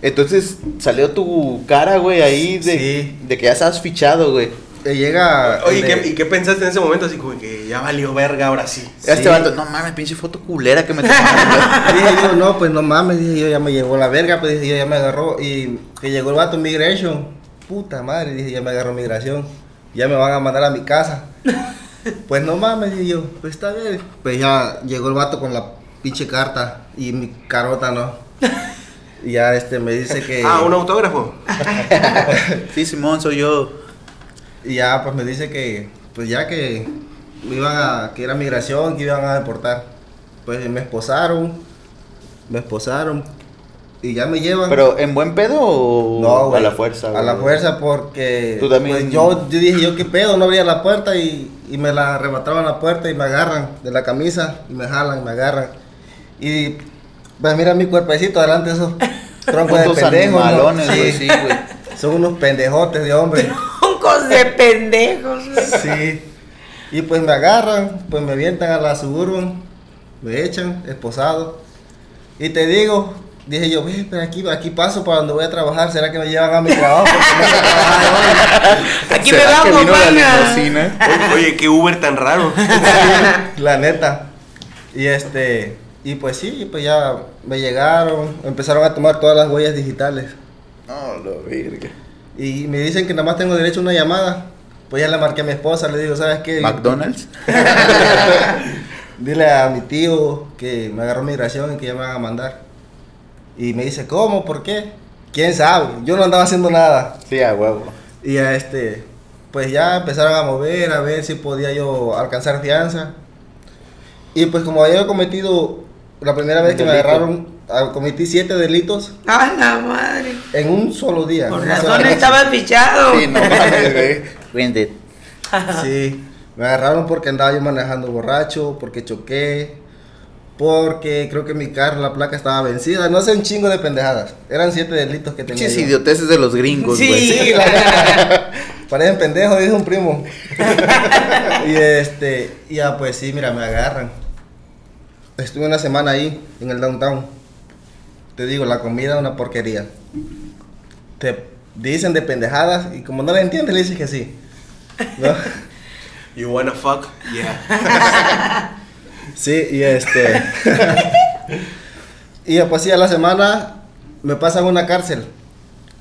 Entonces salió tu cara, güey, ahí de, Sí. de que ya estás fichado, güey. eh, llega... Oye, el ¿qué, de- ¿y qué pensaste en ese momento? Así como que ya valió verga ahora sí. Ya Este Sí. vato, no mames, pinche foto culera que me tomaron. Dije yo, no, pues no mames, dije yo, ya me llevó la verga, pues dije yo, ya me agarró. Y que llegó el vato Migration, puta madre, dije, ya me agarró migración, ya me van a mandar a mi casa. Pues no mames, dije yo, pues está bien. Pues ya llegó el vato con la pinche carta y mi carota, ¿no? Y ya este me dice que. Ah, un autógrafo. sí, Simón, soy yo. Y ya pues me dice que, pues ya que me iban a, que era migración, que iban a deportar. Pues me esposaron, me esposaron y ya me llevan. Pero, ¿en buen pedo o No, a güey. la fuerza? A la fuerza porque Tú también- pues, yo, yo dije yo qué pedo, no abría la puerta y, y me la arrebataban la puerta y me agarran de la camisa y me jalan, me agarran. Y pues mira mi cuerpecito adelante esos troncos de pendejos. ¿no? animalones, güey, Sí. sí, güey. Son unos pendejotes de hombre. Troncos de pendejos. Sí. Y pues me agarran, pues me avientan a la suburban, me echan, esposado. Y te digo, dije yo, ve, pero aquí, aquí paso para donde voy a trabajar, ¿será que me llevan a mi trabajo? Aquí me ¿Será que vamos? Oye, oye, qué Uber tan raro. La neta. Y este, y pues sí, pues ya me llegaron, empezaron a tomar todas las huellas digitales. No, lo verga. Y me dicen que nada más tengo derecho a una llamada. Pues ya le marqué a mi esposa, le digo, ¿sabes qué? ¿McDonald's? Dile a mi tío que me agarró migración y que ya me van a mandar. Y me dice, ¿cómo? ¿Por qué? ¿Quién sabe? Yo no andaba haciendo nada. Sí, a huevo. Y a este, pues ya empezaron a mover, a ver si podía yo alcanzar fianza. Y pues como había cometido, la primera vez que me agarraron, ah, cometí siete delitos ¡A la madre! en un solo día. Por razón estabas fichado. Sí, no mames, güey. Rented. Sí, me agarraron porque andaba yo manejando borracho, porque choqué, porque creo que mi carro, la placa estaba vencida. No sé, un chingo de pendejadas. Eran siete delitos que tenía. Yo. idioteces de los gringos, Sí. güey. Sí, la. Parecen pendejos, dice un primo. y este, ya pues sí, mira, me agarran. Estuve una semana ahí, en el downtown. Te digo, la comida es una porquería. Te dicen de pendejadas y como no le entiendes, le dices que sí. ¿No? You wanna fuck? Yeah. Sí, y este. y pues sí, a la semana me pasan a una cárcel.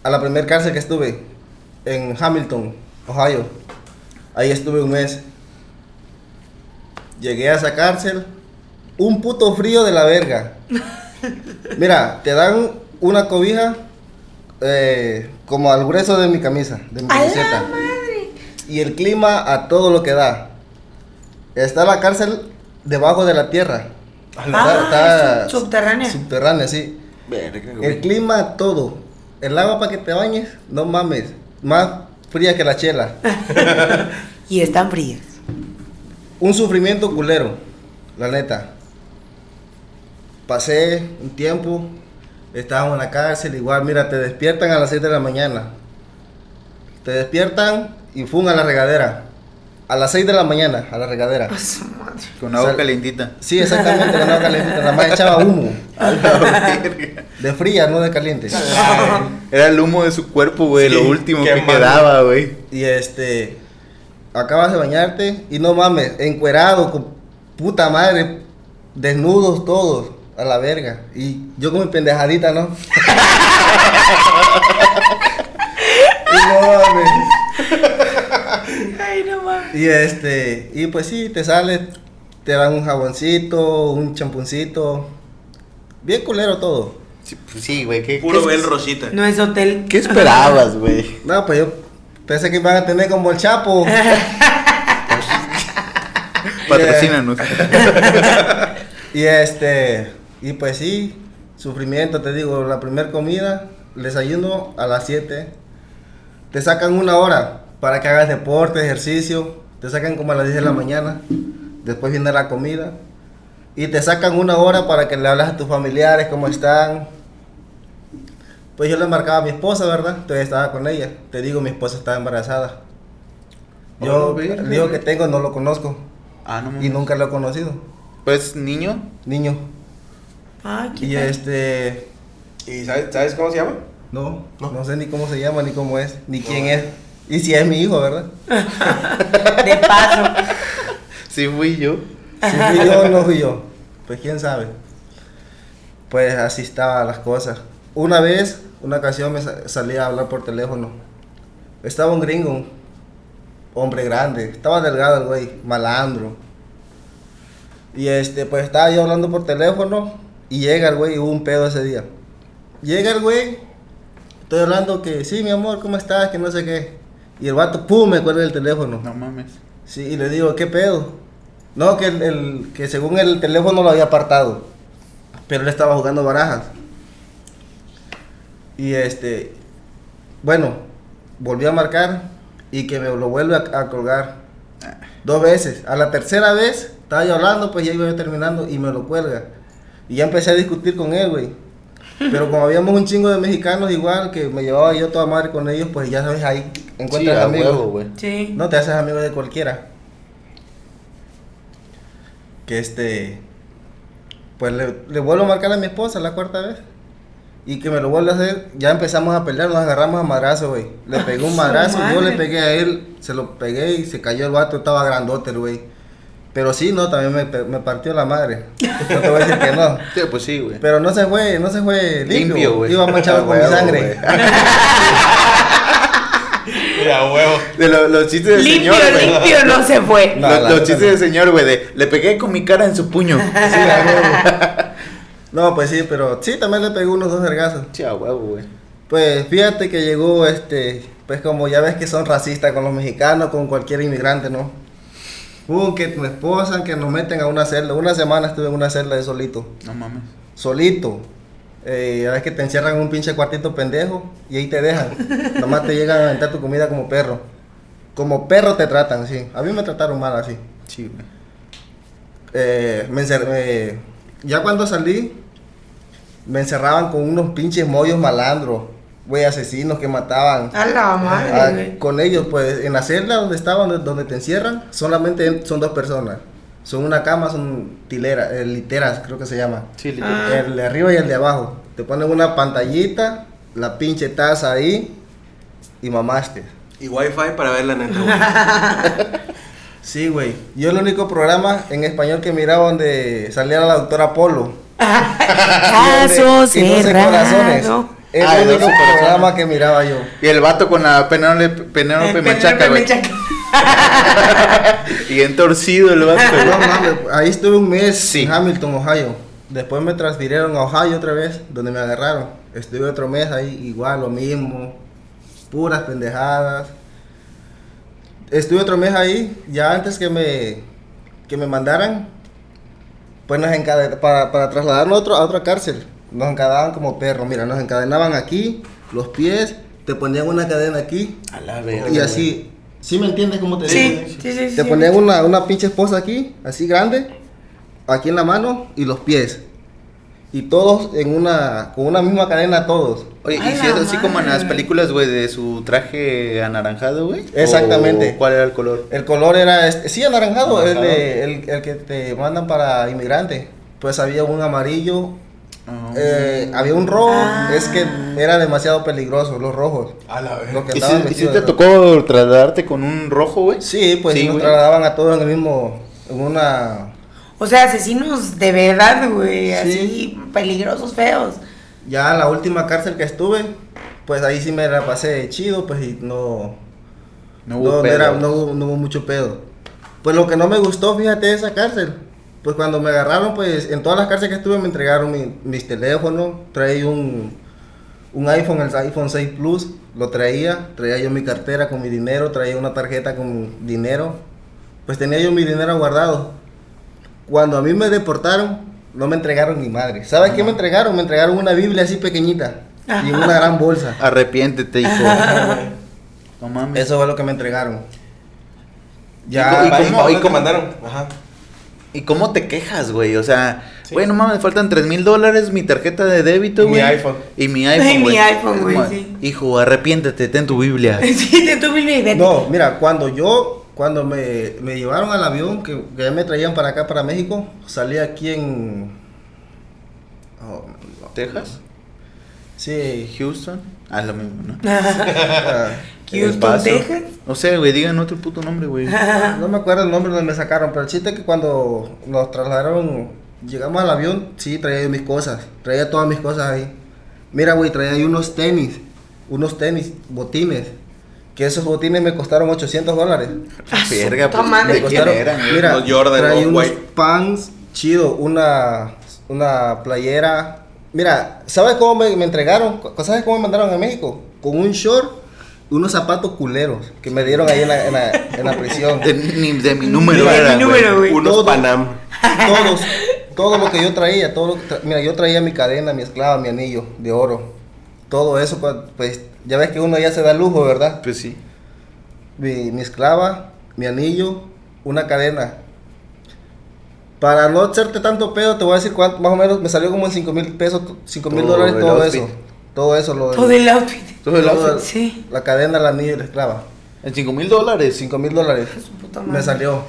A la primer cárcel que estuve. En Hamilton, Ohio. Ahí estuve un mes. Llegué a esa cárcel. Un puto frío de la verga. Mira, te dan una cobija eh, como al grueso de mi camisa, de mi ¡A la camiseta. madre! Y el clima a todo lo que da. Está la cárcel debajo de la tierra. Ah, sub- subterránea. Subterránea, sí. Verga, El clima, todo. El agua para que te bañes, no mames. Más fría que la chela. Y están frías. Un sufrimiento culero, la neta. Pasé un tiempo, estábamos en la cárcel, igual, mira, te despiertan a las 6 de la mañana. Te despiertan y fun a la regadera. A las 6 de la mañana, a la regadera. Con agua calientita. Sí, exactamente, con agua caliente, nada más echaba humo. A la verga. De fría, no de caliente. Era el humo de su cuerpo, güey, Sí, lo último que malo. quedaba, güey. Y este. acabas de bañarte y no mames, encuerado, con puta madre, desnudos todos, a la verga. Y yo con mi pendejadita, ¿no? y no mames. Ay, no mames. Y este, y pues sí, te sale, te dan un jaboncito, un champuncito. Bien culero todo. Sí, pues sí, güey. ¿qué, Puro qué- Bel Rosita. No es hotel. ¿Qué esperabas, güey? No, pues yo pensé que iban a tener como el Chapo. Patrocínanos. Y este, y pues sí, sufrimiento, te digo, la primera comida, desayuno a las 7. Te sacan una hora para que hagas deporte, ejercicio. Te sacan como a las 10 de la mañana. Después viene la comida. Y te sacan una hora para que le hables a tus familiares, cómo están. Pues yo le marcaba a mi esposa, ¿verdad? Entonces estaba con ella. Te digo, mi esposa estaba embarazada. Yo, Oh, el hijo que tengo no lo conozco. Ah, no Y nunca lo he conocido. Pues, niño. Niño. Ay, qué Y tal. este. ¿Y sabes, sabes cómo se llama? No, No. no, sé ni cómo se llama, ni cómo es, ni quién es. Y si es mi hijo, ¿verdad? De paso. Sí, fui yo. Si fui yo o no fui yo. Pues quién sabe. Pues así estaban las cosas. Una vez, una ocasión me sa- salí a hablar por teléfono. Estaba un gringo, un hombre grande. Estaba delgado el güey, malandro. Y este, pues estaba yo hablando por teléfono y llega el güey y hubo un pedo ese día. Llega el güey, estoy hablando que, sí, mi amor, ¿cómo estás? Que no sé qué. Y el vato, pum, me cuelga el teléfono. No mames. Sí, y le digo, ¿qué pedo? No, que, el, el- que según el teléfono lo había apartado. Pero él estaba jugando barajas. Y este, bueno, volvió a marcar y que me lo vuelve a, a colgar. Dos veces. A la tercera vez, estaba yo hablando, pues ya iba yo terminando y me lo cuelga. Y ya empecé a discutir con él, güey. Pero como habíamos un chingo de mexicanos igual, que me llevaba yo toda madre con ellos, pues ya sabes, ahí encuentras amigos. huevo, güey. Sí. No te haces amigo de cualquiera. Que este. Pues le, le vuelvo a marcar a mi esposa la cuarta vez. Y que me lo vuelve a hacer. Ya empezamos a pelear, nos agarramos a madrazo, güey. Le pegué un madrazo, yo le pegué a él, se lo pegué y se cayó el vato, estaba grandote el güey. Pero sí, no, también me, me partió la madre. No te voy a decir que no. Sí, pues sí, güey. Pero no se fue, no se fue limpio, Limpio, güey. Iba manchado con mi sangre. Mira, huevo. De lo- los chistes de Limpio, señor, güey. limpio no se fue. No, Los- chistes no. de señor, güey, de le pegué con mi cara en su puño. Sí, a huevo. No, pues sí, pero sí, también le pegó unos dos vergazos. Sí, a huevo, güey. Pues fíjate que llegó este, pues como ya ves que son racistas con los mexicanos, con cualquier inmigrante, ¿no? Que me esposan, que nos meten a una celda. Una semana estuve en una celda de solito. No mames. Solito. Eh, ya ves que te encierran en un pinche cuartito pendejo y ahí te dejan. Nomás te llegan a aventar tu comida como perro. Como perro te tratan, sí. A mí me trataron mal así. Sí, güey. Eh, me eh, ya cuando salí, me encerraban con unos pinches mollos malandros, güey, asesinos que mataban. A la Ah, madre, güey. con ellos, pues, en la celda donde estaban, donde, donde te encierran, solamente son dos personas. Son una cama, son tileras, eh, literas, creo que se llama. Sí, literal. Ah. El de arriba y el de abajo. Te ponen una pantallita, la pinche taza ahí y mamaste. Y wifi para ver la neta, güey. Sí, güey. Yo el único programa en español que miraba donde salía la doctora Polo. Caso Y de- y 12 corazones. Ah, el de único 12 corazones. programa que miraba yo. Y el vato con la Penélope, Penélope Machaca, güey. Y bien torcido el vato, güey. No mames, ahí estuve un mes Sí. en Hamilton, Ohio. Después me transfirieron a Ohio otra vez, donde me agarraron. Estuve otro mes ahí, igual, lo mismo. Puras pendejadas. Estuve otro mes ahí, ya antes que me, que me mandaran, pues nos para, para trasladarnos a, otro, a otra cárcel. Nos encadenaban como perros, mira, nos encadenaban aquí, los pies, te ponían una cadena aquí, A la verga. y así. ¿Sí me entiendes cómo te digo? Sí, sí, sí. Te sí. ponían una, una pinche esposa aquí, así grande, aquí en la mano y los pies. Y todos en una, con una misma cadena todos. Oye, ¿y si es así como en las películas, güey, de su traje anaranjado, güey? Exactamente. ¿O ¿Cuál era el color? El color era, este, sí, anaranjado, El, Anaranjado. el, el que te mandan para inmigrante. Pues había un amarillo, Ah. Eh, había un rojo, Ah. es que era demasiado peligroso, los rojos. A la vez. Lo que ¿Y si, y si te tocó trasladarte con un rojo, güey? Sí, pues Sí, nos güey. trasladaban a todos en el mismo, en una... O sea, asesinos de verdad, güey. Sí. Así peligrosos, feos. Ya en la última cárcel que estuve, pues ahí sí me la pasé chido, pues y no... No No, hubo no pedo. era- no hubo, no hubo mucho pedo. Pues lo que no me gustó, fíjate, de esa cárcel. Pues cuando me agarraron, pues en todas las cárceles que estuve me entregaron mi- mis teléfonos. Traía un, un iPhone, el iPhone 6 Plus. Lo traía. Traía yo mi cartera con mi dinero. Traía una tarjeta con dinero. Pues tenía yo mi dinero guardado. Cuando a mí me deportaron, no me entregaron ni madre. ¿Sabes qué me entregaron? Me entregaron una Biblia así pequeñita. Y en una gran bolsa. Arrepiéntete, hijo. no mames. Eso fue lo que me entregaron. ¿Y Ya, ¿Y cómo- y cómo mandaron? Ajá. ¿Y cómo te quejas, güey? O sea, Sí. güey, no mames, me faltan 3 mil dólares, mi tarjeta de débito, Y mi güey. iPhone. Y mi iPhone, Y mi güey. iPhone, güey, sí. Hijo, arrepiéntete, ten tu Biblia. Sí, te tuve mi vete. No, mira, cuando yo, cuando me, me llevaron al avión, que, que ya me traían para acá, para México, salí aquí en... oh, no. ¿Texas? Sí, ¿Houston? Ah, lo mismo, ¿no? Houston. Texas. No sé, güey, digan otro puto nombre, güey. no me acuerdo el nombre donde me sacaron, pero el chiste es que cuando nos trasladaron, llegamos al avión, sí, traía yo mis cosas, traía todas mis cosas ahí. Mira, güey, traía yo unos tenis, unos tenis, botines, que esos botines me costaron 800 dólares. Verga, puta pues, madre. ¿de quién costaron- eran? Mira, Los Jordan, traía unos white. pants chido, una, una playera. Mira, ¿sabes cómo me, me entregaron? ¿Sabes cómo me mandaron a México? Con un short, unos zapatos culeros que me dieron ahí en la, en la, en la prisión. De, ni de mi número De mi número, güey. Unos Todo. Panam. Todos, todo lo que yo traía, todo lo que tra- mira, yo traía mi cadena, mi esclava, mi anillo de oro. Todo eso, pues, ya ves que uno ya se da lujo, ¿verdad? Pues sí. mi, mi esclava, mi anillo, una cadena. Para no hacerte tanto pedo, te voy a decir cuánto, más o menos me salió como en 5 mil pesos, 5 mil dólares, todo eso. Todo eso, lo Todo el outfit. Todo el outfit. Sí. La cadena, el anillo y la esclava. En 5 mil dólares. 5 mil dólares. Su puta madre. Me salió.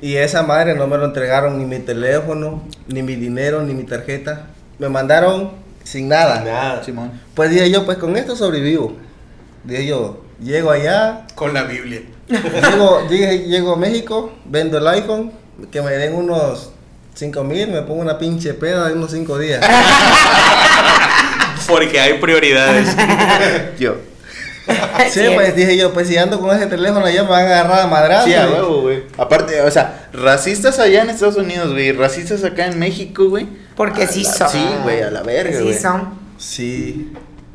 Y esa madre no me lo entregaron ni mi teléfono, ni mi dinero, ni mi tarjeta. Me mandaron sin nada. Nada. Simón. Pues dije yo, pues con esto sobrevivo. Dije yo, llego allá, Con la Biblia. llego, llego, llego a México, vendo el iPhone, que me den unos 5 mil, me pongo una pinche peda de unos 5 días. Porque hay prioridades. Yo. sí, pues dije yo, pues si ando con ese teléfono allá me van a agarrar a madrazos. Sí, a huevo, güey. Aparte, o sea, racistas allá en Estados Unidos, güey. Racistas acá en México, güey. Porque A sí la- son. Sí, güey, a la verga, Sí güey. son. Sí.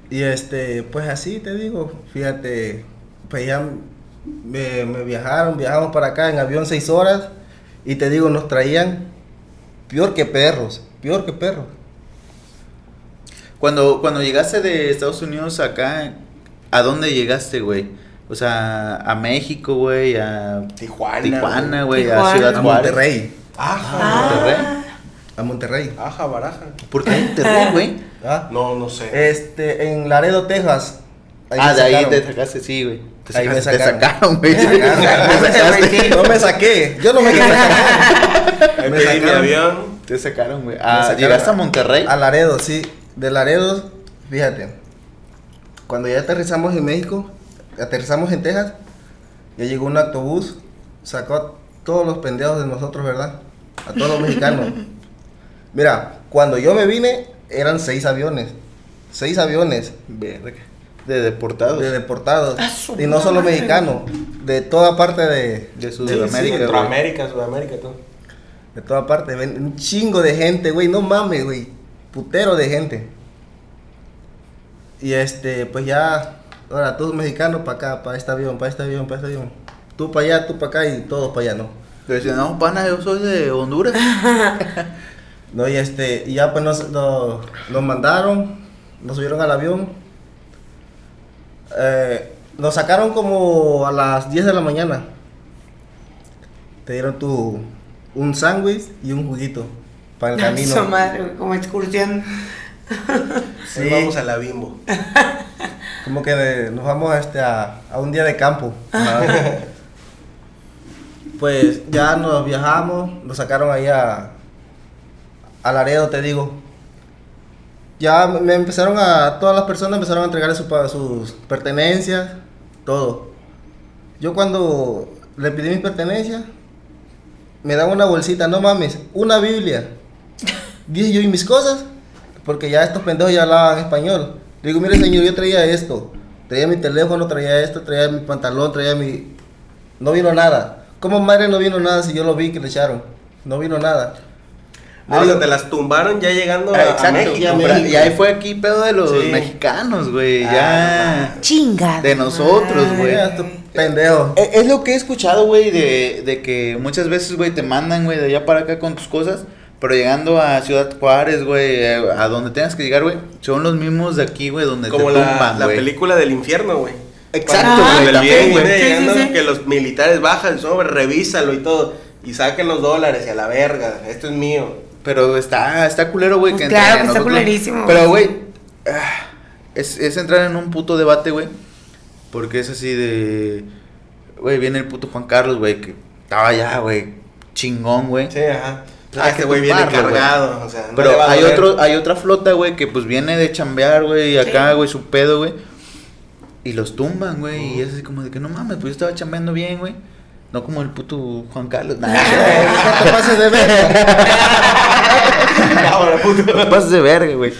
Y este, pues así te digo, fíjate, pues ya me, me viajaron, viajamos para acá en avión 6 horas y te digo, nos traían peor que perros, peor que perros. Cuando, cuando llegaste de Estados Unidos acá, ¿a dónde llegaste, güey? O sea, a México, güey, a Tijuana. Tijuana, güey, a. Ciudad A Juárez. Monterrey, Ajá. Monterrey. a Monterrey. Ajá, baraja. ¿Por qué Monterrey, güey? ¿ah? No, no sé. Este, en Laredo, Texas. Ahí ah, de ahí sacaron. te sacaste, sí, güey. Te, Ahí me sacaste- te sacaron. sacaron, güey. Sacaron. No me saqué, yo no me quedé me pedí mi sacaron. avión. Te sacaron, güey. Ah, sacaron ¿Llegaste a Monterrey? A Laredo, sí. De Laredo, fíjate. Cuando ya aterrizamos en México, aterrizamos en Texas, ya llegó un autobús, sacó a todos los pendejos de nosotros, ¿verdad? A todos los mexicanos. Mira, cuando yo me vine, eran seis aviones. Seis aviones Verga. De deportados. de deportados. Y no solo mexicanos, de toda parte de, De Sudamérica, sí. Centroamérica, Sudamérica, todo. De toda parte. Ven, Un chingo de gente, güey, no mames, güey. Putero de gente. Y este, pues ya, ahora todos mexicanos para acá, para este avión, para este avión, para este avión. Tú para allá, tú para acá y todos para allá, ¿no? Le decía, no, pana, yo soy de Honduras. No, y este, y ya pues nos, nos, nos mandaron, nos subieron al avión. Eh, nos sacaron como a las 10 de la mañana. Te dieron tu un sándwich y un juguito para el camino. Su madre, como excursión. Sí. Ahí vamos a la bimbo. Como que de- nos vamos este, a, a un día de campo. pues ya nos viajamos, nos sacaron ahí a, a Laredo, te digo. Ya me empezaron a, todas las personas empezaron a entregar su sus pertenencias, todo. Yo cuando le pedí mis pertenencias, me daban una bolsita, no mames, una Biblia. Dije yo, ¿y mis cosas? Porque ya estos pendejos ya hablaban español. Le digo, mire señor, yo traía esto. Traía mi teléfono, traía esto, traía mi pantalón, traía mi... No vino nada. ¿Cómo madre no vino nada si yo lo vi que le echaron? No vino nada. Ah, o sea, te las tumbaron ya llegando a, Ah, a Exacto. México. ya y ahí fue aquí pedo de los Sí. mexicanos, güey. Ah, ya. Chingada. De nosotros, güey. Estos pendejos. Eh, Es lo que he escuchado, güey, de, de que muchas veces, güey, te mandan, güey, de allá para acá con tus cosas, pero llegando a Ciudad Juárez, güey, a donde tengas que llegar, güey, son los mismos de aquí, güey, donde Como te la, tumban, la güey. película del infierno, güey. Exacto, güey, también, bien güey. viene Sí, sí, llegando, sí. que los militares bajan sobre, revísalo y todo, y saquen los dólares y a la verga, esto es mío. Pero está, está culero, güey, Pues que claro que está nosotros- culerísimo, Pero, güey. ah, es, es entrar en un puto debate, güey, porque es así de, güey, viene el puto Juan Carlos, güey, que estaba ya, güey, chingón, güey. Sí, ajá. Pues Ah, hay este que güey viene cargado, o sea, no Pero hay otro, hay otra flota, güey, que pues viene de chambear, güey, y acá, Sí. güey, su pedo, güey. Y los tumban, güey, y es así como de que no mames, pues yo estaba chambeando bien, güey. No como el puto Juan Carlos. Nah, No te pases de ver. Cámara, puto. no pases de verga, güey.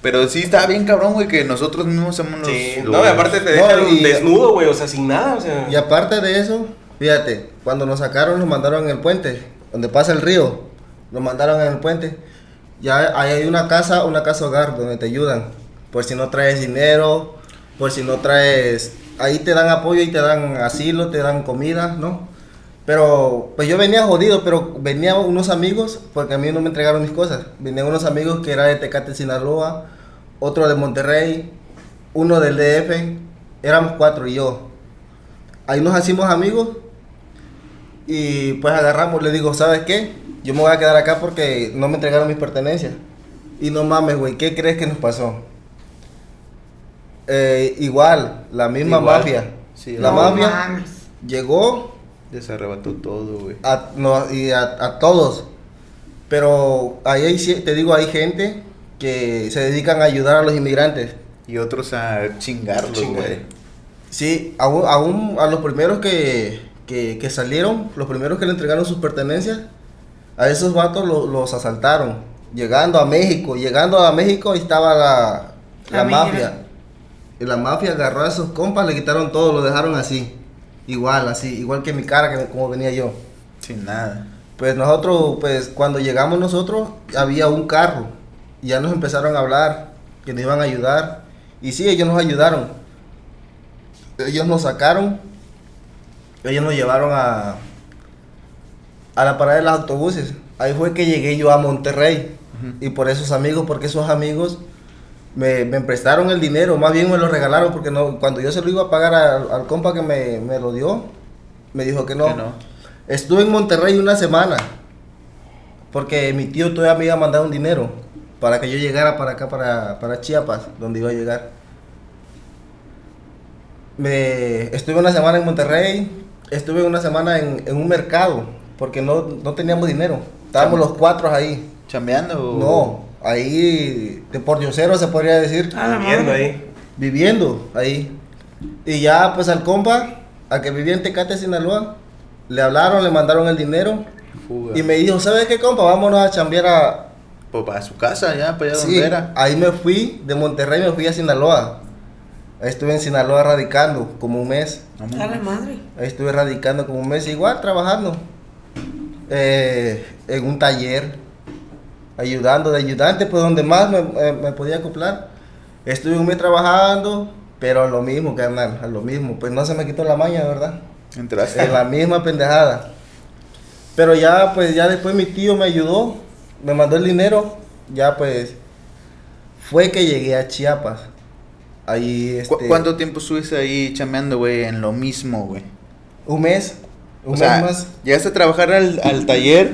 Pero sí está bien cabrón, güey, que nosotros mismos somos los... Sí, no, y aparte te No, dejan y- desnudo, güey, o sea, sin nada, o sea. Y aparte de eso, fíjate, cuando nos sacaron, nos mandaron en el puente, donde pasa el río. Nos mandaron en el puente. Ya ahí hay una casa, una casa hogar donde te ayudan. Por si no traes dinero, por si no traes. Ahí te dan apoyo y te dan asilo, te dan comida, ¿no? Pero, pues yo venía jodido, pero venían unos amigos, porque a mí no me entregaron mis cosas. Venían unos amigos que era de Tecate, Sinaloa, otro de Monterrey, uno del DF, éramos cuatro y yo. Ahí nos hacimos amigos y pues agarramos, le digo, ¿sabes qué? Yo me voy a quedar acá porque no me entregaron mis pertenencias. Y no mames, güey, ¿qué crees que nos pasó? Eh, igual, la misma Igual. mafia. Sí, la No mafia mames. llegó Les arrebató todo, güey. a, no, y a, a todos. Pero ahí hay, te digo, hay gente que se dedican a ayudar a los inmigrantes. Y otros a chingarlos, Chingar. güey. Sí, aún, aún a los primeros que, que, que salieron, los primeros que le entregaron sus pertenencias, a esos vatos lo- los asaltaron. Llegando a México, llegando a México ahí estaba la, la La mafia. Y la mafia agarró a esos compas, le quitaron todo, lo dejaron así. Igual, así, igual que mi cara, que como venía yo. Sin nada. Pues nosotros, pues cuando llegamos nosotros, había un carro. Y ya nos empezaron a hablar, que nos iban a ayudar. Y sí, ellos nos ayudaron. Ellos nos sacaron. Ellos nos llevaron a, a la parada de los autobuses. Ahí fue que llegué yo a Monterrey. Y por esos amigos, porque esos amigos me, me prestaron el dinero. Más bien me lo regalaron porque no, cuando yo se lo iba a pagar al, al compa que me, me lo dio, me dijo que no. Que no. Estuve en Monterrey una semana. Porque mi tío todavía me iba a mandar un dinero para que yo llegara para acá, para, para Chiapas, donde iba a llegar. Me, estuve una semana en Monterrey, estuve una semana en, en un mercado, porque no, no teníamos dinero. Estábamos los cuatro ahí. ¿Chambeando? o- No, ahí de por diosero se podría decir, A la Viendo madre. ahí. viviendo ahí. Y ya pues al compa, a que vivía en Tecate, Sinaloa, le hablaron, le mandaron el dinero. Fuga. Y me dijo, ¿sabes qué, compa? Vámonos a chambear a... Pues para su casa, ya, para allá Sí, donde era. ahí me fui, de Monterrey me fui a Sinaloa. Ahí estuve en Sinaloa radicando como un mes. A la madre. Ahí estuve radicando como un mes, igual trabajando. Eh, en un taller, ayudando de ayudante, pues donde más me, me- me podía acoplar. Estuve un mes trabajando, pero a lo mismo, carnal, lo mismo. Pues no se me quitó la maña, ¿verdad? Entraste. En la misma pendejada. Pero ya, pues, ya después mi tío me ayudó, me mandó el dinero, ya pues, fue que llegué a Chiapas. Ahí, ¿Cu- este, ¿Cuánto tiempo estuviste ahí chambeando, güey, en lo mismo, güey? Un mes, un O mes sea, más. llegaste a trabajar al, al taller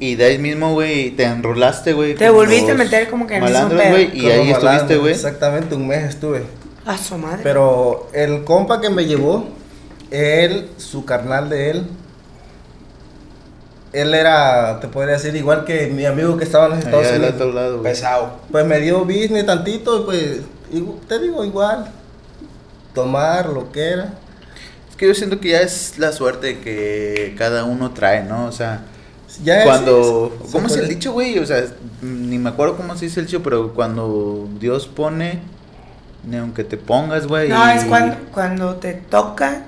y de ahí mismo, güey, te enrolaste, güey. Te volviste a meter como que en malandros, güey, y Como ahí estuviste, güey. Exactamente, un mes estuve. A su madre. Pero el compa que me llevó, él, su carnal de él, él era, te podría decir, igual que mi amigo que estaba en los Estados Allá del Unidos. otro lado, güey. Pesado. Pues me dio business tantito y pues, te digo igual, tomar lo que era. Es que yo siento que ya es la suerte que cada uno trae, ¿no? O sea, Ya cuando... es- ¿Cómo es el dicho, güey? O sea, ni me acuerdo cómo se dice el dicho, pero cuando Dios pone, ni aunque te pongas, güey. No, y- es cuando, cuando te toca,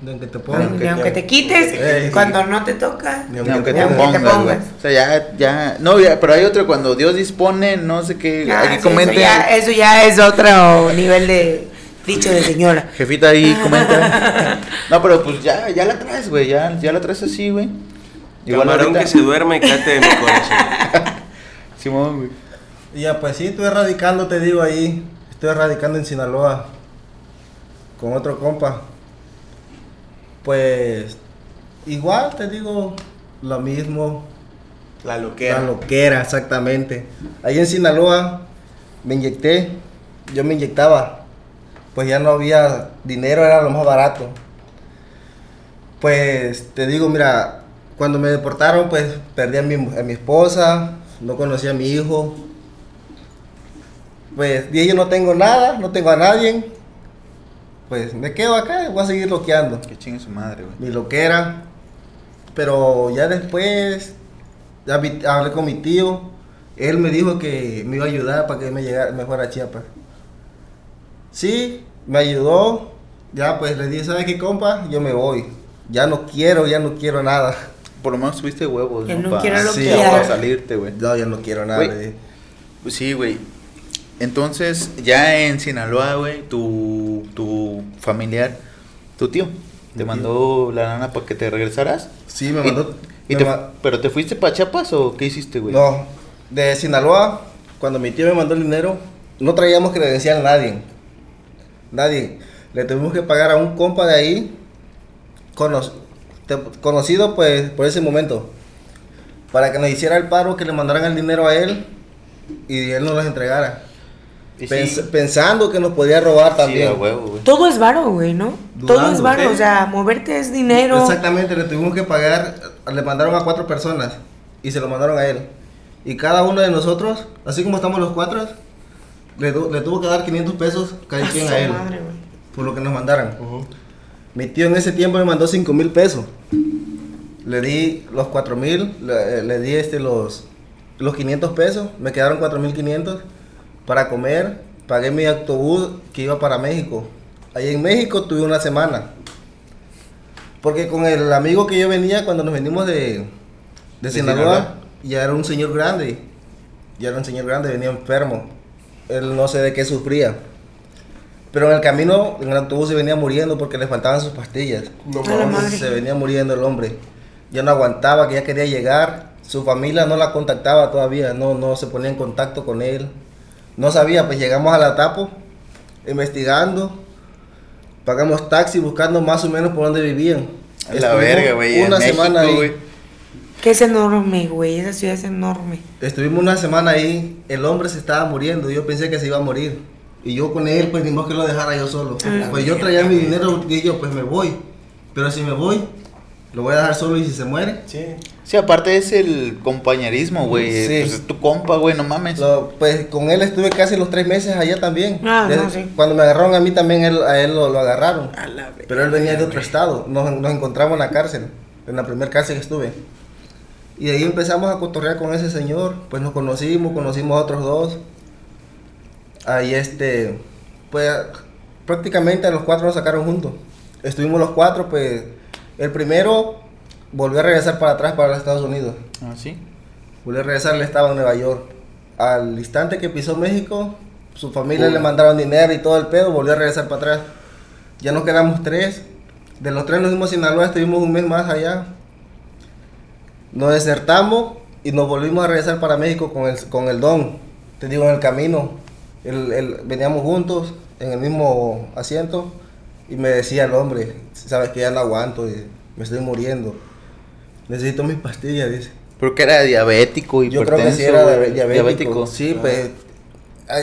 De que te ni pongan. Aunque aunque, te- te quites, Ey. cuando no te toca. Ni Ni aunque Ni te aunque te pongas, güey. pongas. O sea, ya, ya. No, ya, pero hay otro cuando Dios dispone, no sé qué. Ah, aquí sí, comenten. eso, ya, eso ya es otro nivel de dicho de señora. Jefita ahí comenta. no, pero pues ya, ya la traes, güey. Ya, ya la traes así, güey. Camarón ahorita- que se duerme, cate de mi corazón. Simón, güey. Ya pues sí, estoy radicando, te digo ahí. Estoy radicando en Sinaloa. Con otro compa. Pues igual te digo lo mismo. La La loquera. loquera, exactamente. Ahí en Sinaloa me inyecté. Yo me inyectaba. Pues ya no había dinero, era lo más barato. Pues te digo, mira, cuando me deportaron, pues perdí a mi, a mi esposa, no conocí a mi hijo. Pues dije, yo no tengo nada, no tengo a nadie. Pues me quedo acá y voy a seguir loqueando Que chingue su madre, güey. mi loquera. Pero ya después ya vi- hablé con mi tío. Él me dijo que me iba a ayudar para que me llegara mejor a Chiapas. Sí, me ayudó. Ya pues le dije, ¿sabes qué, compa? Yo me voy. Ya no quiero, ya no quiero nada. Por lo menos tuviste huevos, Que no Pa- quiero lo sí, que para salirte, güey. No, ya no quiero nada. Güey. Pues sí, güey. Entonces, ya en Sinaloa, güey, tu, tu familiar, tu tío, te mandó la lana para que te regresaras. Sí, me mandó. y me te- ma- ¿Pero te fuiste para Chiapas o qué hiciste, güey? No, de Sinaloa, cuando mi tío me mandó el dinero, no traíamos credencial a nadie. Nadie. Le tuvimos que pagar a un compa de ahí, cono- te- conocido pues por ese momento, para que nos hiciera el paro, que le mandaran el dinero a él y él nos los entregara. Y Pens- sí, pensando que nos podía robar también. huevo. Todo es varo, güey, ¿no? Todo es varo, ¿sí? o sea, moverte es dinero. Exactamente, le tuvimos que pagar, le mandaron a cuatro personas y se lo mandaron a él. Y cada uno de nosotros, así como estamos los cuatro, le, tuvo que dar 500 pesos cada A quien a él, madre, por lo que nos mandaran. Mi tío en ese tiempo me mandó 5 mil pesos. Le di los 4 mil, le, le di este los, los 500 pesos, me quedaron 4 mil 500 para comer. Pagué mi autobús que iba para México. Ahí en México tuve una semana. Porque con el amigo que yo venía cuando nos venimos de, de Sinaloa, Sinaloa. ya era un señor grande. Ya era un señor grande, venía enfermo. Él no sé de qué sufría. Pero en el camino, en el autobús se venía muriendo porque le faltaban sus pastillas. No. Se venía muriendo el hombre. Ya no aguantaba, que ya quería llegar. Su familia no la contactaba todavía, no, no se ponía en contacto con él. No sabía, pues llegamos a la Tapo, investigando. Pagamos taxi buscando más o menos por dónde vivían. A la Estuvimos verga, güey. en Una México, semana ahí. güey. Que es enorme, güey. Esa ciudad es enorme. Estuvimos una semana ahí, el hombre se estaba muriendo, yo pensé que se iba a morir. Y yo con él, pues ni modo que lo dejara yo solo. Ah, Pues yo traía mi dinero y yo, pues me voy. Pero si me voy, lo voy a dejar solo y si se muere. Sí. Sí, aparte es el compañerismo, güey. Sí. Pues es tu compa, güey, no mames. Lo- pues con él estuve casi los tres meses allá también. Ah, Desde- no, sí. Cuando me agarraron a mí también, él- a él lo, lo agarraron. A la verga, Pero él venía de otro estado. Nos, nos encontramos en la cárcel, en la primera cárcel que estuve. Y de ahí empezamos a cotorrear con ese señor. Pues nos conocimos, conocimos a otros dos. Ahí este, pues prácticamente a los cuatro nos sacaron juntos. Estuvimos los cuatro, pues el primero volvió a regresar para atrás para los Estados Unidos. Ah, sí. Volvió a regresar, él estaba en Nueva York. Al instante que pisó México, su familia Uy. le mandaron dinero y todo el pedo, volvió a regresar para atrás. Ya nos quedamos tres. De los tres nos fuimos a Sinaloa, estuvimos un mes más allá. Nos desertamos y nos volvimos a regresar para México con el, con el don. Te digo, en el camino. El- el- veníamos juntos en el mismo asiento y me decía el hombre, sabes que ya no aguanto, y me estoy muriendo. Necesito mis pastillas, dice. Pero que era diabético y Yo creo que sí era diabé- diabético. Sí, Ah. pues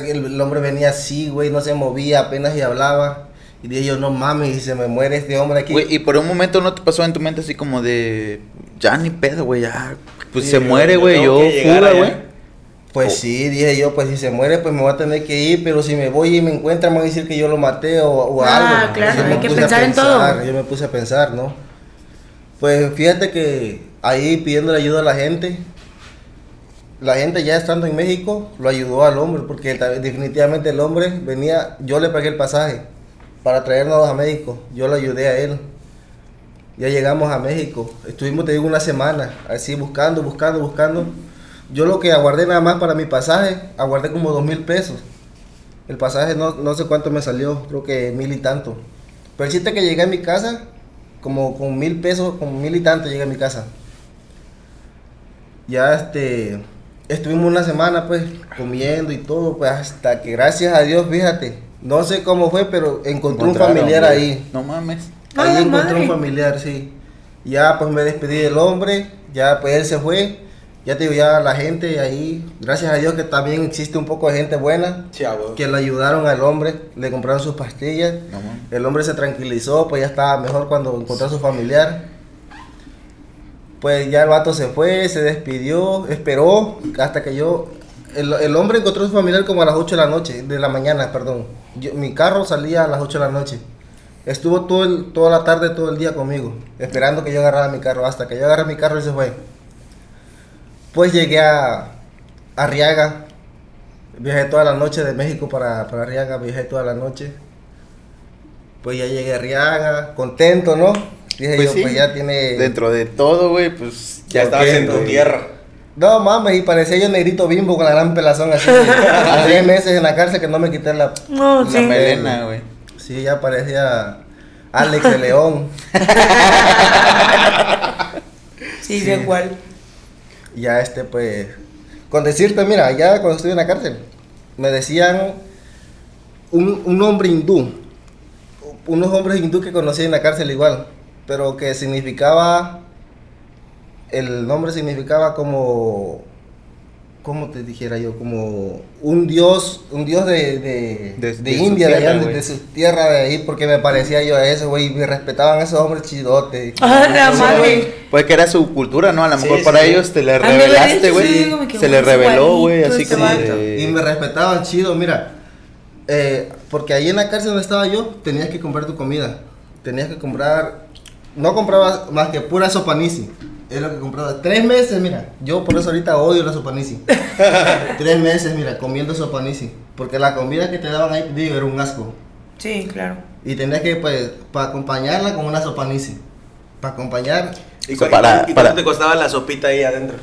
el, el hombre venía así, güey, no se movía, apenas y hablaba. Y dije yo, no mames, y se me muere este hombre aquí. Güey, y por un momento no te pasó en tu mente así como de. ya ni pedo, güey, ya. Pues Sí, se yo- muere, yo güey, yo llegar fuga, güey. Pues sí, dije yo, pues si se muere, pues me voy a tener que ir, pero si me voy y me encuentran, me van a decir que yo lo maté o, o Ah, algo. claro, Yo me hay que puse a pensar en pensar, todo. Yo me puse a pensar, ¿no? Pues fíjate que ahí pidiéndole ayuda a la gente, la gente ya estando en México lo ayudó al hombre, porque definitivamente el hombre venía, yo le pagué el pasaje para traernos a México, yo lo ayudé a él. Ya llegamos a México, estuvimos, te digo, una semana, así buscando, buscando, buscando. Yo lo que aguardé nada más para mi pasaje, aguardé como dos mil pesos. El pasaje no, no sé cuánto me salió, creo que mil y tanto. Pero el chiste que llegué a mi casa, como con mil pesos, con mil y tanto llegué a mi casa. Ya este, estuvimos una semana pues comiendo y todo, pues hasta que gracias a Dios, fíjate, no sé cómo fue, pero encontré un familiar ahí. No mames. ¡A Ahí encontré un familiar, sí. Ya pues me despedí del hombre, ya pues él se fue. Ya te digo, ya la gente ahí, gracias a Dios que también existe un poco de gente buena, Sí, ah, que le ayudaron al hombre, le compraron sus pastillas. No. El hombre se tranquilizó, pues ya estaba mejor cuando encontró a su familiar. Pues ya el vato se fue, se despidió, esperó hasta que yo... El, el hombre encontró a su familiar como a las 8 de la noche, de la mañana, perdón. Yo- mi carro salía a las 8 de la noche. Estuvo todo el- toda la tarde, todo el día conmigo, esperando que yo agarrara mi carro. Hasta que yo agarré mi carro y se fue. Pues llegué a Arriaga. Viajé toda la noche de México para, para Arriaga, viajé toda la noche. Pues ya llegué a Arriaga, contento, ¿no? Dije Pues yo, sí, pues ya tiene... Dentro de todo, güey, pues. Ya estabas en tu tierra. No mames, y parecía yo negrito bimbo con la gran pelazón así. A seis meses en la cárcel que no me quité la... No, La sí. melena, güey. Sí, ya parecía Alex de León. Sí, sé cuál. Ya este, pues, con decirte, mira, ya cuando estuve en la cárcel, me decían un, un hombre hindú, unos hombres hindú que conocí en la cárcel igual, pero que significaba, el nombre significaba como, ¿cómo te dijera yo? Como un dios, un dios de, de, De- de India, de, tierra, allá, de- su tierra de ahí, porque me parecía yo a eso, güey, y me respetaban esos hombres chidotes. ¡Ah, la madre! Pues que era su cultura, ¿no? A lo mejor sí, para sí. ellos te le revelaste, güey. sí, Se le reveló, güey, así como. Y me respetaban chido, mira. eh, porque ahí en la cárcel donde estaba yo, tenías que comprar tu comida. Tenías que comprar. No comprabas más que pura sopanisi. Es lo que compraba. Tres meses, mira. Yo por eso ahorita odio la sopanisi. Tres meses, mira, comiendo sopanisi. Porque la comida que te daban ahí, digo, era un asco. Sí, claro. Y tenías que, pues, para acompañarla con una sopanisi. Para acompañar, ¿Y, para- y cuánto para- te costaba la sopita ahí adentro?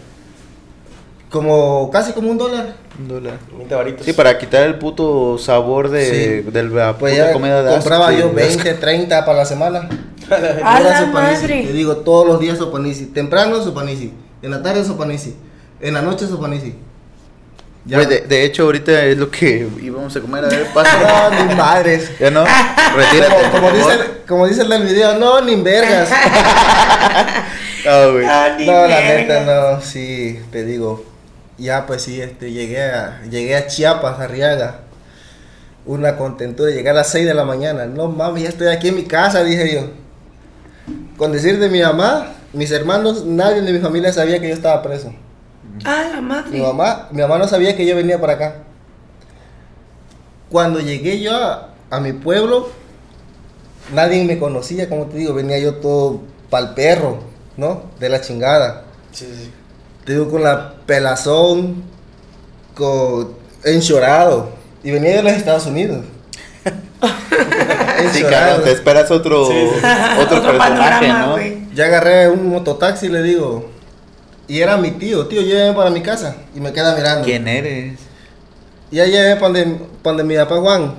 como casi como un dólar. Un dólar. 20 varitos. Sí, para quitar el puto sabor de, Sí. del la Pues puta comida de compraba asco, yo güey. 20, 30 para la semana. ¡A la sopanisi. madre! Te digo, todos los días sopanisi. Temprano sopanisi. En la tarde sopanisi. En la noche sopanisi. Ya. De, de hecho, ahorita es lo que íbamos a comer. A ver, pasa. No, ni madres. ya no, retírate. Como, como dice, como dice el del video, no, ni vergas. Ah, güey. Ah, No, la neta, no, sí, te digo. Ya, pues sí, este, llegué a, llegué a Chiapas, Arriaga. Una contentura, llegué a las 6 de la mañana. No mames, ya estoy aquí en mi casa, dije yo. Con decir de mi mamá, mis hermanos, nadie de mi familia sabía que yo estaba preso. ¡Ah, la Mi madre! mamá, mi mamá no sabía que yo venía para acá. Cuando llegué yo a, a mi pueblo, nadie me conocía, como te digo, venía yo todo pa'l perro, ¿no? De la chingada. Sí, sí. Te digo, con la pelazón, con enchorado. Y venía de los Estados Unidos. Sí, cabrón, te esperas otro, Sí, sí. otro, Otro personaje, panorama, ¿no? Ya agarré un mototaxi y le digo. Y era mi tío, tío, lléveme para mi casa. Y me queda mirando. ¿Quién eres? Y ya llegué para donde, pa' donde mi papá Juan.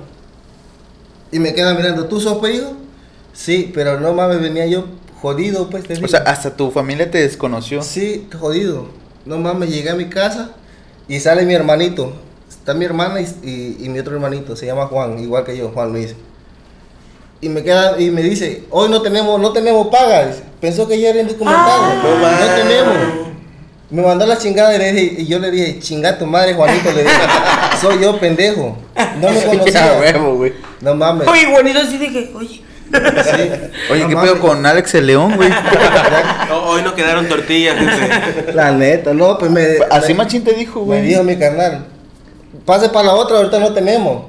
Y me queda mirando, ¿tú sos hijo? Sí, pero no mames, venía yo jodido, pues te digo. O sea, hasta tu familia te desconoció. Sí, jodido. No mames, llegué a mi casa y sale mi hermanito. Está mi hermana y, y- y mi otro hermanito, se llama Juan, igual que yo, Juan Luis. Y me queda y me dice, hoy no tenemos, no tenemos paga. Dice, Pensó que ya era indocumentado. Ah. No tenemos. Me mandó la chingada y, le dije- y yo le dije, chinga tu madre, Juanito, le dije, soy yo, pendejo. No me conocía. huevo, güey. No mames. Oye, bonito así de que, oye, Sí. Oye, No ¿qué mames. pedo con Alex el León, güey? No, hoy no quedaron tortillas, gente. La neta, no, pues me. Así me- machín te dijo, Me güey. dijo mi carnal, pase para la otra, ahorita no tenemos.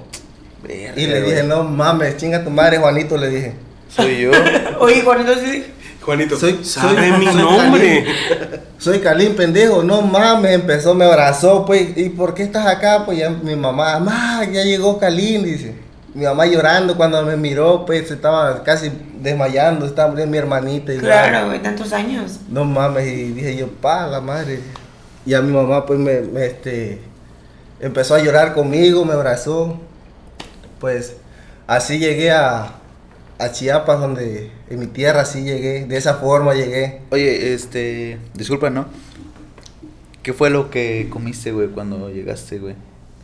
Verga, Y le güey. dije, no mames, chinga tu madre, Juanito, le dije. Soy yo. Oye, Juan, entonces. Juanito, Soy- sabe soy- mi soy nombre. Soy Calín, pendejo, no mames, empezó, me abrazó, pues, ¿y por qué estás acá? Pues ya mi mamá, mamá, ya llegó Calín, dice. Mi mamá llorando cuando me miró, pues, se estaba casi desmayando, estaba mi hermanita. igual. Claro, güey, tantos años. No mames, y dije yo, pa, la madre. Y a mi mamá, pues, me, me, este, empezó a llorar conmigo, me abrazó. Pues, así llegué a, a Chiapas, donde, en mi tierra, así llegué, de esa forma llegué. Oye, este. Disculpa, ¿no? ¿Qué fue lo que comiste, güey, cuando llegaste, güey?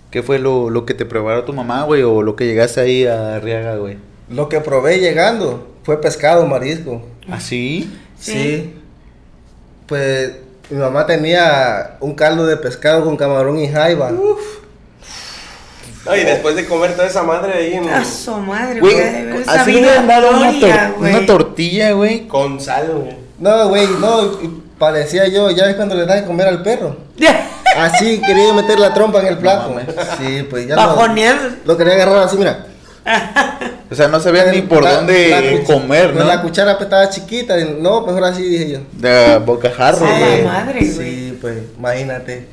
¿Qué fue lo, lo que te preparó tu mamá, güey? O lo que llegaste ahí a Arriaga, güey. Lo que probé llegando fue pescado, marisco. ¿Ah, sí? Sí. Sí. Pues, mi mamá tenía un caldo de pescado con camarón y jaiba. Oye, después de comer toda esa madre ahí en. A su madre, Güey, así le hubieran dado una, tor- tortilla, güey. Con sal, güey. No, güey, no, parecía yo, ya ves cuando le das de comer al perro. Así quería meter la trompa en el plato. mames. sí, pues ya no. Bajonear. Lo quería agarrar así, mira. O sea, no sabían ni por La- dónde la comer, pues ¿no? la cuchara pues, estaba chiquita. No, mejor así dije yo. De bocajarro, güey. madre, güey. Sí, pues imagínate.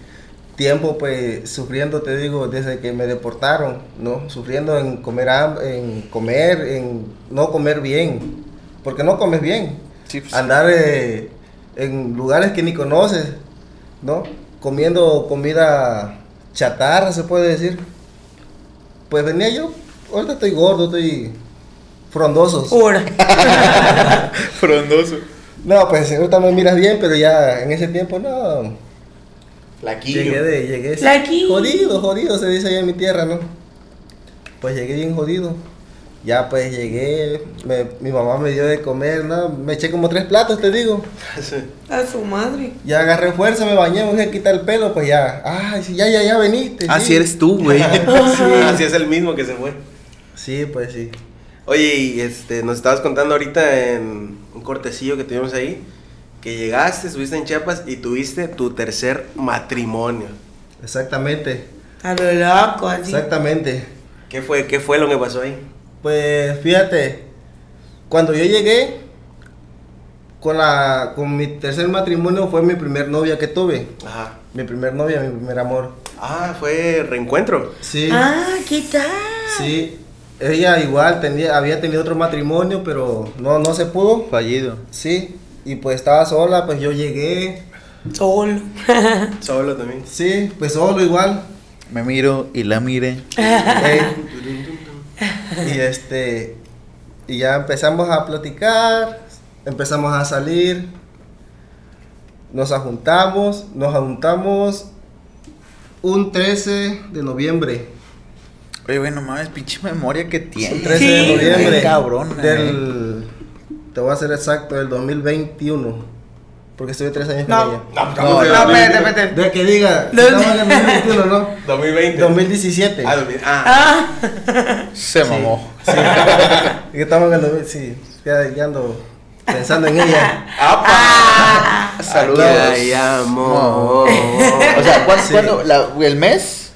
Tiempo pues sufriendo, te digo, desde que me deportaron, ¿no? Sufriendo en comer, en comer, en no comer bien. Porque no comes bien. Sí, pues. Andar eh, en lugares que ni conoces, ¿no? Comiendo comida chatarra, se puede decir. Pues venía yo, ahorita estoy gordo, estoy frondoso. Frondoso. No, pues ahorita me miras bien, pero ya en ese tiempo no. Flaquillo. Llegué de, llegué Flaquillo. jodido, jodido, se dice allá en mi tierra, ¿no? Pues llegué bien jodido. Ya pues llegué, me- mi mamá me dio de comer, ¿no? Me eché como tres platos, te digo. A su madre. Ya agarré fuerza, me bañé, me a quitar el pelo, pues ya. Ay, sí, ya, ya, ya veniste. Ah, sí. sí eres tú, güey. Así es el mismo que se fue. Sí, pues sí. Oye, y este, nos estabas contando ahorita en un cortecillo que tuvimos ahí, que llegaste, estuviste en Chiapas y tuviste tu tercer matrimonio. Exactamente, A lo loco, así. exactamente. ¿Qué fue, qué fue lo que pasó ahí? Pues fíjate, cuando yo llegué, con, la, con mi tercer matrimonio fue mi primer novia que tuve. Ajá. Mi primer novia, mi primer amor. Ah, fue reencuentro. Sí. Ah, ¿qué tal? Sí, ella igual tenía, había tenido otro matrimonio, pero no, no se pudo. Fallido. Sí, y pues estaba sola, pues yo llegué. Solo. Solo también. Sí, pues solo igual. Me miro y la mire. Eh, y este, y ya empezamos a platicar, empezamos a salir, nos juntamos, nos juntamos un 13 de noviembre. Oye, güey, no mames, pinche memoria que Un tienes. 13 Sí, de noviembre. cabrón, eh. Del, te voy a ser exacto, del 2021. Porque estuve tres años No. con ella. No, No, no, espérate, espérate. De que diga, No, estamos en el 2021, ¿no? 2020. 2017. Ah, 2000. Ah, Ah, Se Sí, mamó. Sí. Que estamos en el 2000, sí. Ya, ya ando pensando en ella. ¡Apa! Saludos. Aquí hay amor. O sea, ¿cuándo, Sí. cuándo- la- el mes?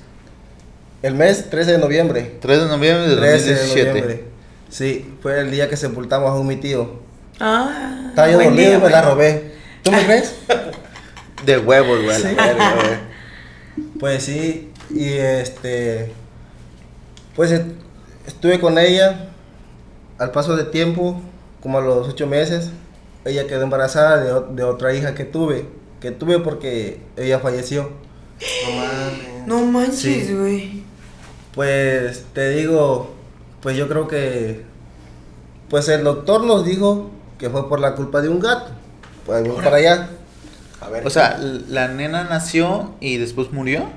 El mes 13 de noviembre. 3 de noviembre de 13 de 2017. noviembre. Sí, fue el día que sepultamos a un mi tío. Ah. Estaba yo dormido y me la robé. ¿Tú me crees? De huevos, güey. Sí. Pues sí, y este. Pues est- estuve con ella al paso de tiempo, como a los ocho meses. Ella quedó embarazada de, otra hija que tuve. Que tuve porque ella falleció. No mames. No manches, Sí. güey. Pues te digo, pues yo creo que. Pues el doctor nos dijo que fue por la culpa de un gato. Pues vamos para allá. A ver. O sea, la nena nació y después murió.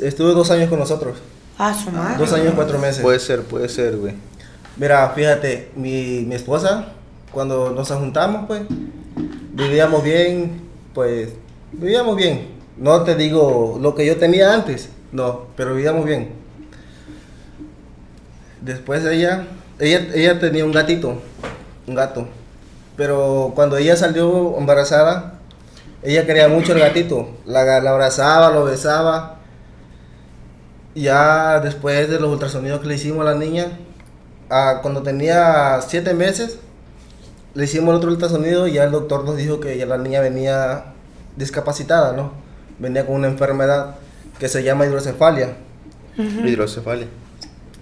Estuve dos años con nosotros. Ah, su madre. Dos años, cuatro meses. Puede ser, puede ser, güey. Mira, fíjate, mi, mi esposa, cuando nos juntamos, pues, vivíamos bien, pues, vivíamos bien. No te digo lo que yo tenía antes, no, pero vivíamos bien. Después ella ella, ella tenía un gatito, un gato. Pero cuando ella salió embarazada, ella quería mucho el gatito. La, la abrazaba, lo besaba. Ya después de los ultrasonidos que le hicimos a la niña, cuando tenía siete meses, le hicimos el otro ultrasonido y ya el doctor nos dijo que ya la niña venía discapacitada, ¿no? Venía con una enfermedad que se llama hidrocefalia Hidrocefalia.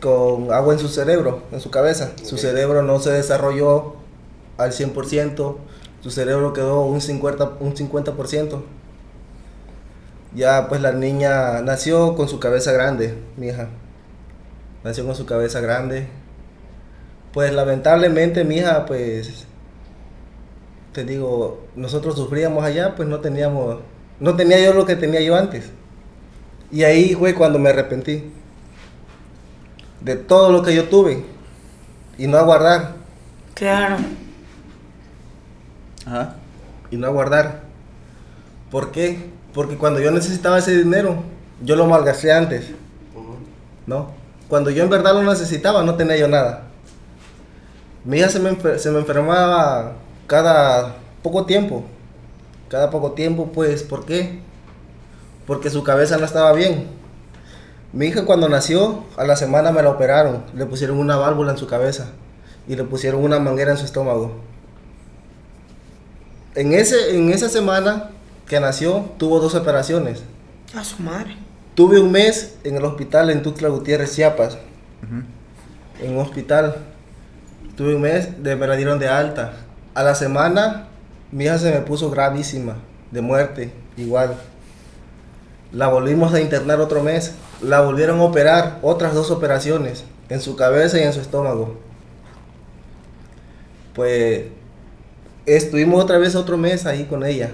Con agua en su cerebro, en su cabeza. Su cerebro no se desarrolló al 100%, su cerebro quedó un 50%. Un 50%. Ya pues la niña nació con su cabeza grande, mi hija. Nació con su cabeza grande. Pues lamentablemente mi hija pues te digo, nosotros sufríamos allá, pues no teníamos no tenía yo lo que tenía yo antes. Y ahí fue cuando me arrepentí de todo lo que yo tuve y no aguardar Claro. Ajá. y no aguardar. ¿Por qué? Porque cuando yo necesitaba ese dinero, yo lo malgasté antes, ¿no? Cuando yo en verdad lo necesitaba, no tenía yo nada. Mi hija se me, enfer- se me enfermaba cada poco tiempo. Cada poco tiempo, pues, ¿por qué? Porque su cabeza no estaba bien. Mi hija cuando nació, a la semana me la operaron. Le pusieron una válvula en su cabeza y le pusieron una manguera en su estómago. En, ese, en esa semana que nació, tuvo dos operaciones. A su madre. Tuve un mes en el hospital en Tuxtla Gutiérrez, Chiapas. Ujú. En un hospital. Tuve un mes, de, me la dieron de alta. A la semana, mi hija se me puso gravísima, de muerte, igual. La volvimos a internar otro mes. La volvieron a operar, otras dos operaciones, en su cabeza y en su estómago. Pues estuvimos otra vez otro mes ahí con ella,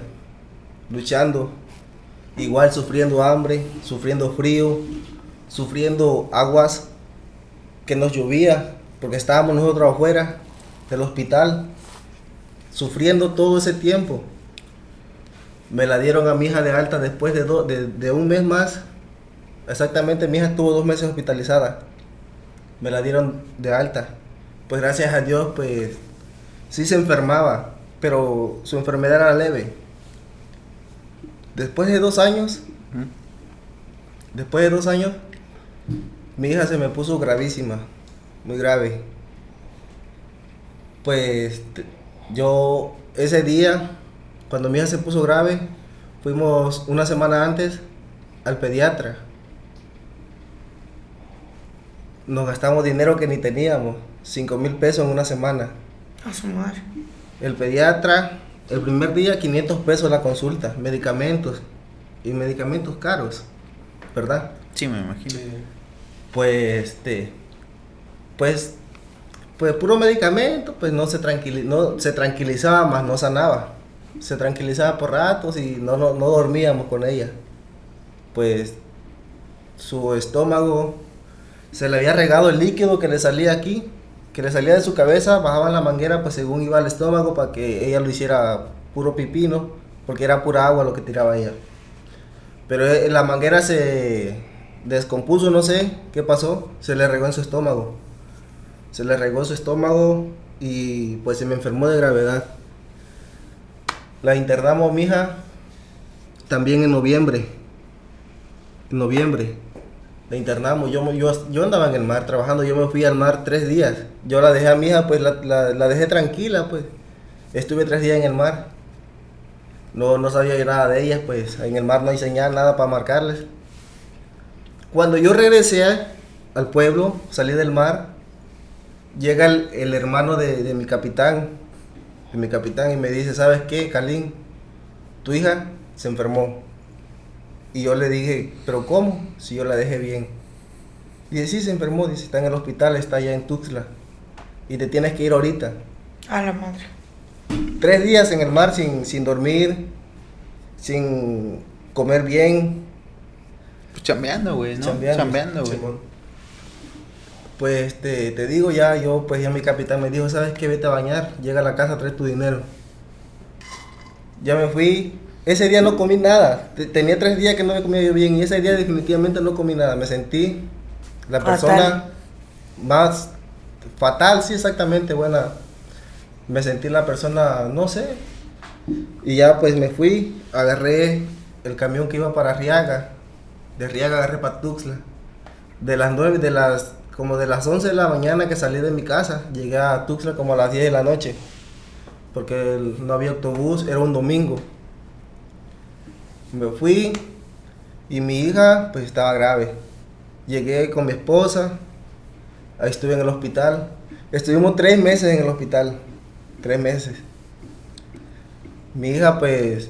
luchando, igual sufriendo hambre, sufriendo frío, sufriendo aguas que nos llovía, porque estábamos nosotros afuera del hospital, sufriendo todo ese tiempo. Me la dieron a mi hija de alta después de, do- de, de un mes más. Exactamente, mi hija estuvo dos meses hospitalizada. Me la dieron de alta. Pues gracias a Dios, pues sí se enfermaba, pero su enfermedad era leve. Después de dos años, después de dos años, mi hija se me puso gravísima, muy grave. Pues yo ese día, cuando mi hija se puso grave, fuimos una semana antes al pediatra. Nos gastamos dinero que ni teníamos, 5 mil pesos en una semana. A su madre. El pediatra, el primer día 500 pesos la consulta, medicamentos y medicamentos caros, ¿verdad? Sí, me imagino. Pues, este, pues, pues puro medicamento, pues no se, tranquili no, se tranquilizaba, más no sanaba. Se tranquilizaba por ratos y no, no, no dormíamos con ella. Pues su estómago se le había regado el líquido que le salía aquí, que le salía de su cabeza, bajaba la manguera, pues según iba al estómago para que ella lo hiciera puro pipino, porque era pura agua lo que tiraba ella. Pero eh, la manguera se descompuso, no sé qué pasó, se le regó en su estómago. Se le regó su estómago y pues se me enfermó de gravedad. La internamos, mija, también en noviembre. En noviembre. La internamos. Yo, yo, yo andaba en el mar trabajando. Yo me fui al mar tres días. Yo la dejé a mi hija, pues la, la- la dejé tranquila, pues. Estuve tres días en el mar. No, no sabía nada de ellas, pues en el mar no hay señal, nada para marcarles. Cuando yo regresé al pueblo, salí del mar, llega el, el hermano de, de mi capitán, de mi capitán, y me dice, ¿sabes qué, Calín? Tu hija se enfermó. Y yo le dije, ¿pero cómo? Si yo la dejé bien. Dice, sí, se enfermó, dice, está en el hospital, está allá en Tuxtla. Y te tienes que ir ahorita. A la madre. Tres días en el mar sin, sin dormir, sin comer bien, Pues chambeando, güey, ¿no? Chambeando. Chambeando, güey. Pues te, te digo ya, yo pues ya mi capitán me dijo, ¿sabes qué? Vete a bañar, llega a la casa, trae tu dinero. Ya me fui, ese día no comí nada, Te- tenía tres días que no me comía yo bien y ese día definitivamente no comí nada, me sentí la Fatal. persona más fatal, sí, exactamente, buena. Me sentí la persona, no sé. Y ya pues me fui, agarré el camión que iba para Riaga. De Riaga agarré para Tuxtla. De las nueve, de las, como de las 11 de la mañana que salí de mi casa, llegué a Tuxtla como a las 10 de la noche. Porque no había autobús, era un domingo. Me fui y mi hija pues estaba grave. Llegué con mi esposa, ahí estuve en el hospital. Estuvimos tres meses en el hospital, tres meses. Mi hija pues,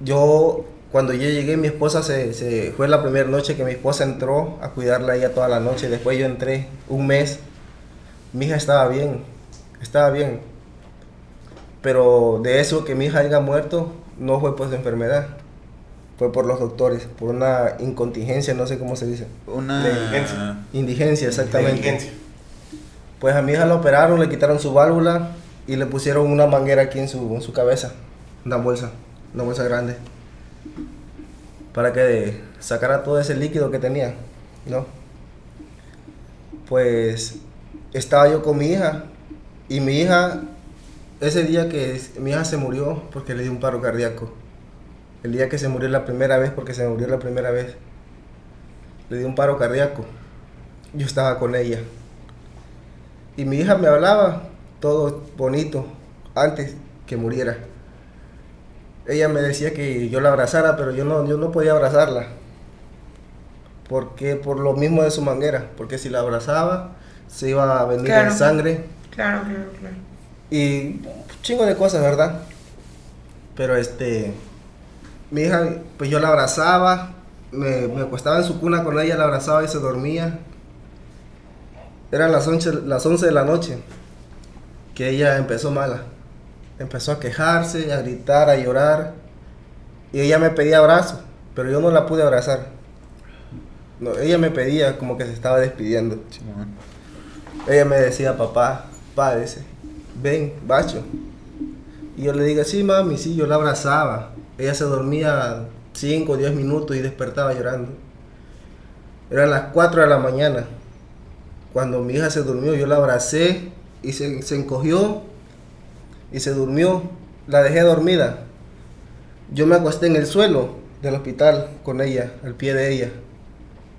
yo cuando yo llegué mi esposa se, se- fue la primera noche que mi esposa entró a cuidarla a ella toda la noche. Después yo entré un mes. Mi hija estaba bien, estaba bien. Pero de eso que mi hija haya muerto no fue por su enfermedad. Fue por los doctores, por una incontingencia, no sé cómo se dice. Una. Indigencia, exactamente. Pues a mi hija la operaron, le quitaron su válvula y le pusieron una manguera aquí en su, en su cabeza, una bolsa, una bolsa grande, para que sacara todo ese líquido que tenía, ¿no? Pues estaba yo con mi hija y mi hija, ese día que mi hija se murió porque le dio un paro cardíaco, el día que se murió la primera vez porque se murió la primera vez, le dio un paro cardíaco, yo estaba con ella. Y mi hija me hablaba todo bonito antes que muriera. Ella me decía que yo la abrazara, pero yo no, yo no podía abrazarla. Porque por lo mismo de su manguera, porque si la abrazaba se iba a venir Claro. en sangre Claro, claro, claro. Y un chingo de cosas, ¿verdad? Pero este, mi hija, pues yo la abrazaba, me, me acostaba en su cuna con ella, la abrazaba y se dormía. Eran las 11, las 11 de la noche que ella empezó mala. Empezó a quejarse, a gritar, a llorar. Y ella me pedía abrazo, pero yo no la pude abrazar. No, ella me pedía como que se estaba despidiendo. Ella me decía, papá, dice, ven, bacho. Y yo le digo, sí, mami, sí, yo la abrazaba. Ella se dormía 5 o 10 minutos y despertaba llorando. Eran las 4 de la mañana. Cuando mi hija se durmió, yo la abracé y se, se encogió y se durmió. La dejé dormida. Yo me acosté en el suelo del hospital con ella, al pie de ella.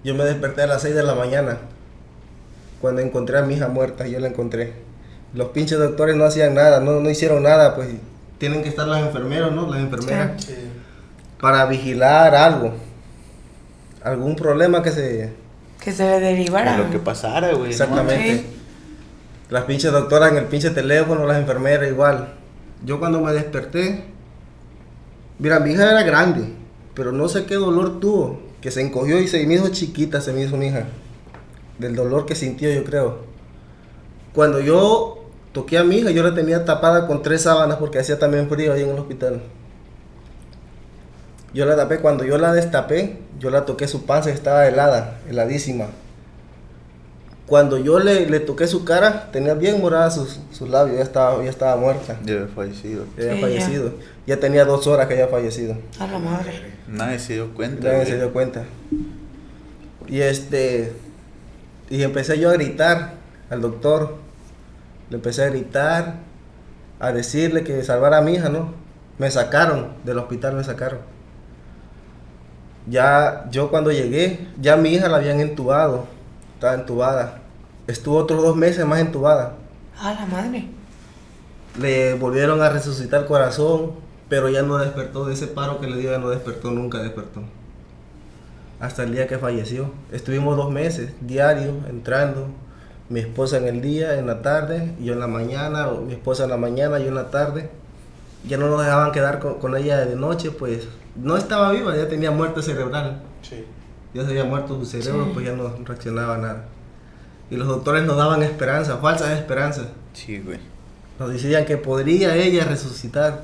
Yo me desperté a las 6 de la mañana cuando encontré a mi hija muerta, yo la encontré. Los pinches doctores no hacían nada, no, no hicieron nada, pues tienen que estar las enfermeros, ¿no? Las enfermeras. Para vigilar algo. Algún problema que se... Que se le derivara. Lo que pasara, güey. Exactamente. Sí. Las pinches doctoras en el pinche teléfono, las enfermeras igual. Yo cuando me desperté, mira, mi hija era grande, pero no sé qué dolor tuvo, que se encogió y se me hizo chiquita, se me hizo mi hija. Del dolor que sintió, yo creo. Cuando yo toqué a mi hija, yo la tenía tapada con tres sábanas porque hacía también frío ahí en el hospital. Yo la tapé, cuando yo la destapé, yo la toqué su panza y estaba helada, heladísima. Cuando yo le, le toqué su cara, tenía bien morada sus, sus labios, ya estaba, ya estaba muerta, Ya había fallecido. ya había Sí, fallecido. Ya. tenía dos horas que había fallecido. A la madre. Nadie se dio cuenta. Nadie güey. se dio cuenta. Y este, y empecé yo a gritar al doctor. Le empecé a gritar, a decirle que salvara a mi hija, ¿no? Me sacaron del hospital, me sacaron. Ya yo cuando llegué, ya mi hija la habían entubado, estaba entubada. Estuvo otros dos meses más entubada. A la madre. Le volvieron a resucitar el corazón, pero ya no despertó de ese paro que le dio, ya no despertó, nunca despertó. Hasta el día que falleció. Estuvimos dos meses, diario, entrando. Mi esposa en el día, en la tarde, y yo en la mañana, o mi esposa en la mañana, yo en la tarde. Ya no nos dejaban quedar con, con ella de noche, pues no estaba viva, ya tenía muerte cerebral. Sí. Ya se había muerto su cerebro, Sí. pues ya no reaccionaba a nada. Y los doctores nos daban esperanza, falsas esperanzas. Sí, güey. Nos decían que podría ella resucitar.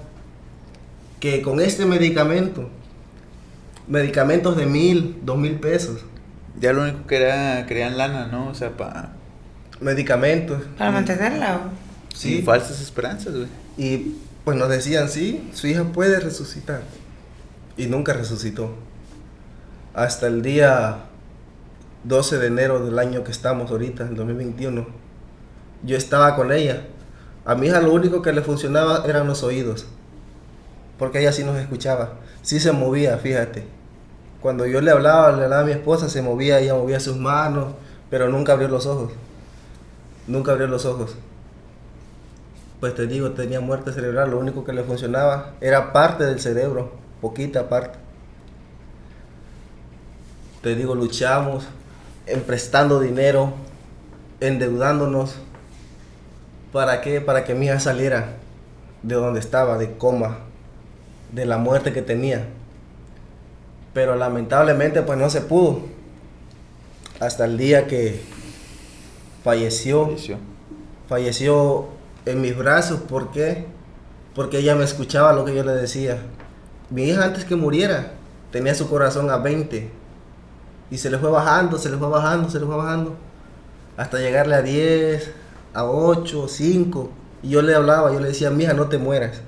Que con este medicamento, medicamentos de mil, dos mil pesos, Ya lo único que era, querían lana, ¿no? O sea, para... medicamentos. Para y- mantenerla. Sí. Sí. Falsas esperanzas, güey. Y pues nos decían, sí, su hija puede resucitar. Y nunca resucitó. Hasta el día 12 de enero del año que estamos ahorita, en 2021, yo estaba con ella. A mi hija lo único que le funcionaba eran los oídos. Porque ella sí nos escuchaba. Sí se movía, fíjate. Cuando yo le hablaba, le hablaba a mi esposa, se movía, ella movía sus manos, pero nunca abrió los ojos. Nunca abrió los ojos. Pues te digo, tenía muerte cerebral, lo único que le funcionaba era parte del cerebro, poquita parte. Te digo, luchamos, emprestando dinero, endeudándonos. ¿Para qué? Para que mi hija saliera de donde estaba, de coma, de la muerte que tenía. Pero lamentablemente pues no se pudo. Hasta el día que falleció. Falleció. Falleció en mis brazos. ¿Por qué? Porque ella me escuchaba lo que yo le decía. Mi hija antes que muriera tenía su corazón a 20. Y se le fue bajando, se le fue bajando, se le fue bajando. Hasta llegarle a 10, a 8, 5. Y yo le hablaba, yo le decía, mija, no te mueras.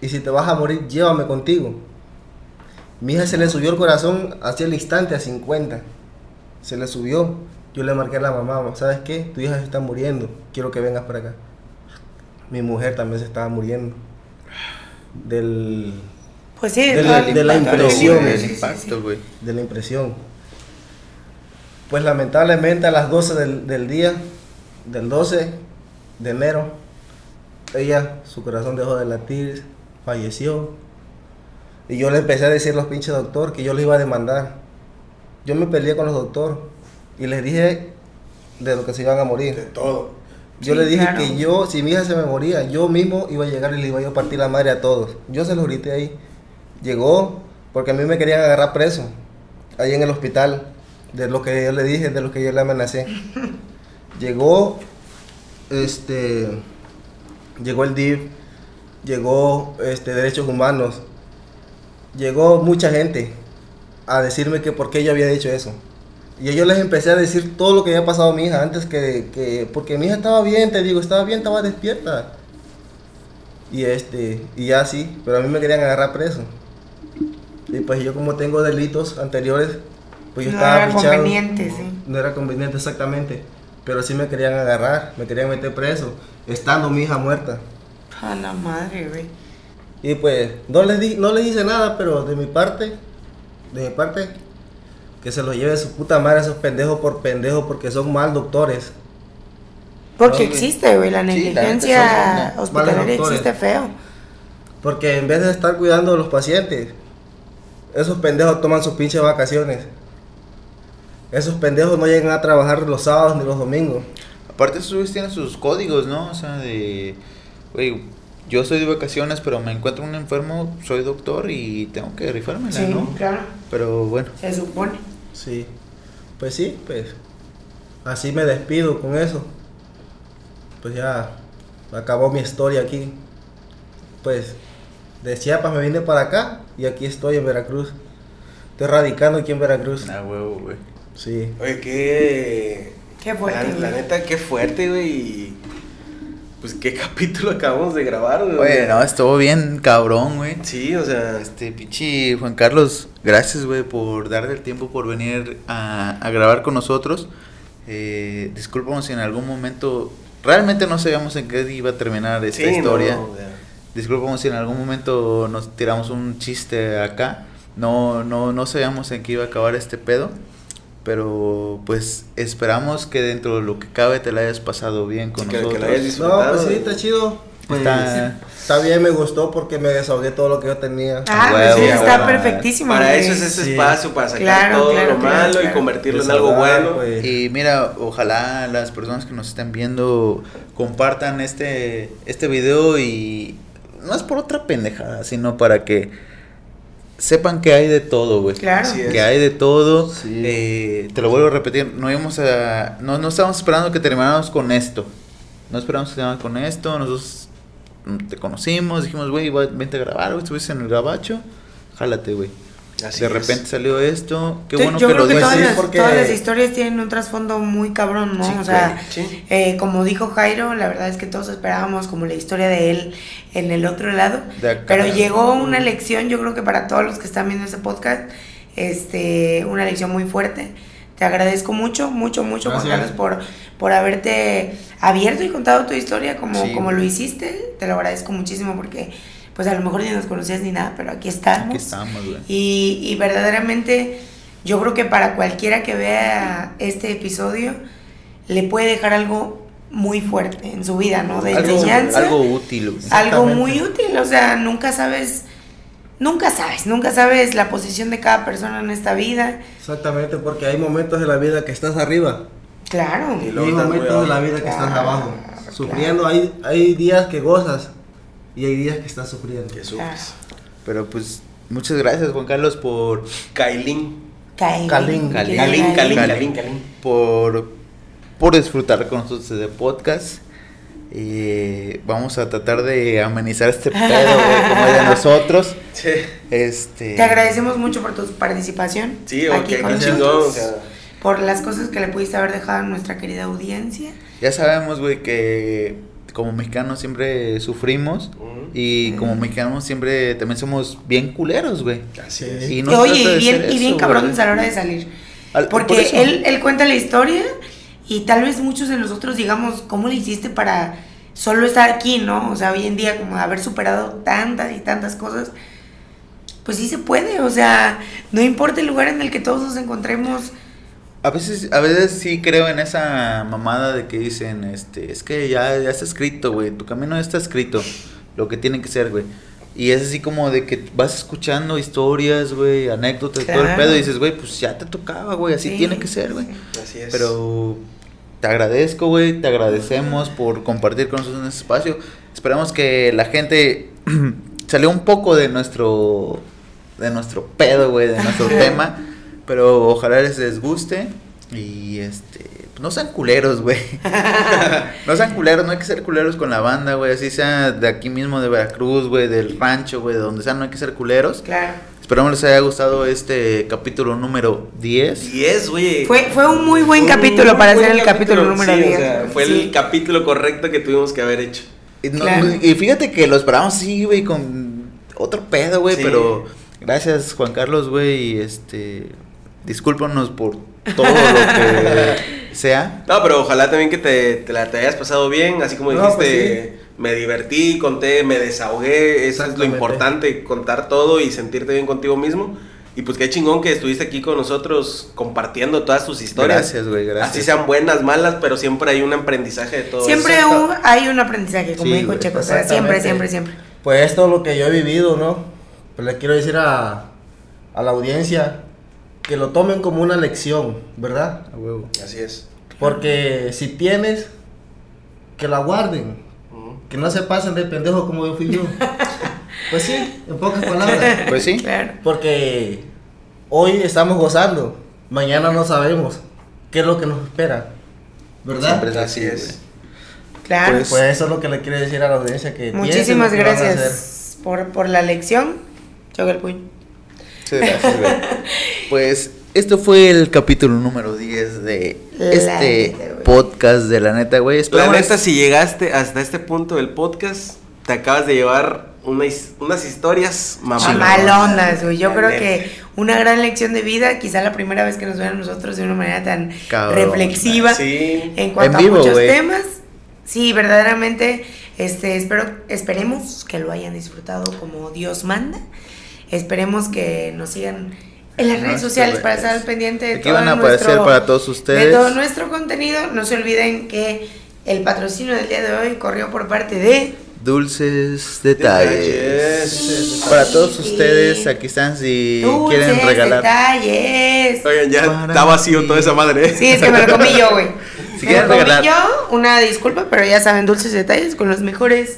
Y si te vas a morir, llévame contigo. Mi hija se le subió el corazón hacia el instante a 50. Se le subió. Yo le marqué a la mamá, ¿sabes qué? Tu hija se está muriendo. Quiero que vengas para acá. Mi mujer también se estaba muriendo. Del, Pues sí, De la- de impresión. Sí, El impacto, güey. de la impresión. Pues lamentablemente a las 12 del, del día, del 12 de enero, ella, su corazón dejó de latir, falleció. Y yo le empecé a decir a los pinches doctor que yo le iba a demandar. Yo me peleé con los doctores y les dije de lo que se iban a De morir. todo. Yo Sí, le dije claro. que yo, si mi hija se me moría, yo mismo iba a llegar y le iba yo a partir la madre a todos. Yo se lo grité ahí. Llegó porque a mí me querían agarrar preso, ahí en el hospital, de lo que yo le dije, de lo que yo le amenacé. Llegó, este, llegó el DIF, llegó este, Derechos Humanos, llegó mucha gente a decirme que por qué yo había dicho eso. Y yo les empecé a decir todo lo que había pasado a mi hija antes que, que- porque mi hija estaba bien, te digo, estaba bien, estaba despierta. Y este, y ya sí, pero a mí me querían agarrar preso. Y pues yo como tengo delitos anteriores, pues yo No estaba era conveniente, sí. No era conveniente exactamente, pero sí me querían agarrar, me querían meter preso, estando mi hija muerta. A la madre, güey. Y pues no les di, no les hice nada, pero de mi parte, de mi parte, que se los lleve su puta madre a esos pendejos por pendejos porque son mal doctores. Porque No, existe, güey, la Sí, la neta, negligencia hospitalaria existe feo. Porque en vez de estar cuidando a los pacientes, esos pendejos toman sus pinches vacaciones. Esos pendejos no llegan a trabajar los sábados ni los domingos. Aparte, esos güeyes tienen sus códigos, ¿no? O sea, de. Güey, yo estoy de vacaciones, pero me encuentro un enfermo, soy doctor y tengo que rifármela, Sí, ¿no? claro. Pero bueno. Se supone. Sí. Pues sí, pues. Así me despido con eso. Pues ya acabó mi historia aquí. Pues de Chiapas me vine para acá y aquí estoy en Veracruz. Estoy radicando aquí en Veracruz. Ah, huevo, güey. Sí. Oye, qué. Qué fuerte, La, la neta, qué fuerte, güey. Pues qué capítulo acabamos de grabar, güey. Oye, no, estuvo bien cabrón, güey. Sí, o sea. Este, pinche Juan Carlos, gracias, güey, por darte el tiempo, por venir a, a grabar con nosotros. Eh, discúlpanos si en algún momento, realmente no sabíamos en qué iba a terminar esta sí, historia. Disculpamos si en algún momento nos tiramos un chiste acá. No, no, no sabíamos en qué iba a acabar este pedo. Pero pues esperamos que dentro de lo que cabe te la hayas pasado bien con Sí, que- que la nosotros. hayas No, disfrutado. pues sí, está chido. Pues, Está- está... bien, me gustó porque me desahogué todo lo que yo tenía. Ah, huevo, pues sí, está huevo. perfectísimo. Para güey. eso es ese Sí. espacio, para sacar Claro, todo claro, lo claro, malo y convertirlo en algo Desahogar, bueno. pues. Y mira, ojalá las personas que nos estén viendo compartan este, este video y no es por otra pendejada, sino para que sepan que hay de todo, güey. Claro. Es. Que hay de todo. Sí. Eh, te lo vuelvo a repetir, no íbamos a, no, no estábamos esperando que termináramos con esto. No esperamos que termináramos con esto. Nosotros te conocimos, dijimos, güey, vente a grabar, güey, estuviste en el gabacho, jálate, güey. Así de es. repente salió esto, qué bueno yo que creo lo que todas, las, porque- todas las historias tienen un trasfondo muy cabrón, ¿no? Sí, o sea, sí. eh, como dijo Jairo, la verdad es que todos esperábamos como la historia de él en el otro lado, De acá. pero llegó una lección, yo creo que para todos los que están viendo ese podcast, este, una lección muy fuerte Te agradezco mucho, mucho, mucho, Juan Gracias. Carlos, por, por haberte abierto y contado tu historia como, Sí, como lo hiciste. Te lo agradezco muchísimo porque, pues a lo mejor ni nos conocías ni nada, pero aquí estamos. Aquí estamos, güey. Y, y verdaderamente yo creo que para cualquiera que vea este episodio le puede dejar algo muy fuerte en su vida, ¿no? De Algo, enseñanza. algo útil, algo muy útil, o sea, nunca sabes, nunca sabes, nunca sabes la posición de cada persona en esta vida. Exactamente, porque hay momentos de la vida que estás arriba Claro. Y luego hay momentos de la vida que estás abajo. Sufriendo, hay, hay días que gozas y hay días que estás sufriendo. Que sufres. Pero pues, muchas gracias, Juan Carlos, por, Kailin. Calín, Calín, Calín. Calín, Calín. por, por disfrutar con nosotros de podcast. Y vamos a tratar de amenizar este pedo, güey, como de nosotros. Sí. Este. Te agradecemos mucho por tu participación Sí, aquí ok, con chingón. por las cosas que le pudiste haber dejado a nuestra querida audiencia. Ya sabemos, güey, que como mexicanos siempre sufrimos. ujú. Y como mexicanos siempre también somos bien culeros, güey. Así Sí. es. Y Y no Oye, trata de y bien, ser y bien eso, cabrones güey. a la hora de salir. Al- por Porque eso. él, él cuenta la historia y tal vez muchos de nosotros digamos, ¿cómo le hiciste para solo estar aquí, no? O sea, hoy en día como haber superado tantas y tantas cosas, pues sí se puede, o sea, no importa el lugar en el que todos nos encontremos. A veces, a veces sí creo en esa mamada de que dicen, este, es que ya, ya está escrito, güey, tu camino ya está escrito, lo que tiene que ser, güey. Y es así como de que vas escuchando historias, güey, anécdotas, todo el Claro. pedo, y dices, güey, pues ya te tocaba, güey, así Sí, tiene que ser, güey. Así es. Pero te agradezco, güey, te agradecemos por compartir con nosotros en este espacio. Esperamos que la gente salió un poco de nuestro de nuestro pedo, güey, de nuestro tema, pero ojalá les, les guste y este no sean culeros, güey. no sean culeros, no hay que ser culeros con la banda, güey, así sea de aquí mismo de Veracruz, güey, del rancho, güey, de donde sea, no hay que ser culeros. Claro. Esperamos les haya gustado este capítulo número 10. 10, güey. Fue, fue un muy buen Un capítulo muy para buen hacer el capítulo número sí, 10. o sea, fue Sí. el capítulo correcto que tuvimos que haber hecho. Y, no- Claro. y fíjate que lo esperamos así, güey, con otro pedo, güey, Sí. pero gracias Juan Carlos, güey, y este, discúlpanos por todo lo que sea. No, pero ojalá también que te, te la te hayas pasado bien, así como No, dijiste, me divertí, conté, me desahogué, eso es lo importante, contar todo y sentirte bien contigo mismo. Y pues qué chingón que estuviste aquí con nosotros compartiendo todas tus historias. Gracias, güey, gracias. Así sean buenas, malas, pero siempre hay un aprendizaje de todo Siempre eso. un- hay un aprendizaje, como Sí, dijo Checo. O sea, siempre, siempre, siempre. Pues esto es lo que yo he vivido, ¿no? Pues le quiero decir a, a la audiencia que lo tomen como una lección, ¿verdad? A huevo. Así es. Porque si tienes, que la guarden. Que no se pasen de pendejo como yo fui yo. pues sí, en pocas palabras. Pues sí. Claro. Porque hoy estamos gozando, mañana no sabemos qué es lo que nos espera. ¿Verdad? Siempre es Así así, es. Claro. Pues- Pues eso es lo que le quiero decir a la audiencia que Muchísimas gracias por, por la lección. Choca el puño. Muchas gracias, güey. Pues esto fue el capítulo número 10 de La este neta, podcast de la neta, güey. La neta, si llegaste hasta este punto del podcast, te acabas de llevar una his- unas historias mamalonas. Mamalonas, güey. Yo La creo neta. que una gran lección de vida, quizá la primera vez que nos vean a nosotros de una manera tan Cabrón, reflexiva Sí. en cuanto En vivo, a muchos temas. Sí, verdaderamente, este, espero, esperemos que lo hayan disfrutado como Dios manda. Esperemos que nos sigan en las No, redes es sociales para estar al pendiente de todo van a aparecer nuestro, para todos de ustedes. todo nuestro contenido. No se olviden que el patrocinio del día de hoy corrió por parte de Dulces detalles. Detalles. Para todos ustedes, aquí están si Dulces quieren regalar. detalles. Oigan, ya Para está vacío ti. toda esa madre. ¿eh? Sí, es que me lo comí yo, güey. Si me quieren lo comí regalar- yo, una disculpa, pero ya saben, dulces detalles con los mejores.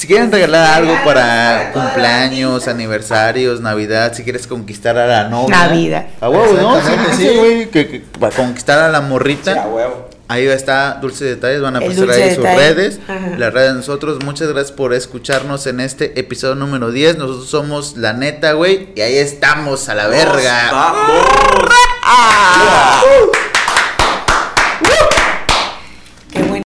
Si quieren regalar algo para cumpleaños, aniversarios, Navidad, si quieres conquistar a la novia. Navidad. A huevo, ¿no? Sí, sí, sí. güey. Que, que para conquistar a la Sí, morrita. a huevo. Ahí está Dulce Detalles, van a pasar ahí sus redes, Ajá. las redes de nosotros. Muchas gracias por escucharnos en este episodio número 10. Nosotros somos la neta, güey, y ahí estamos a la verga. ¡Vamos!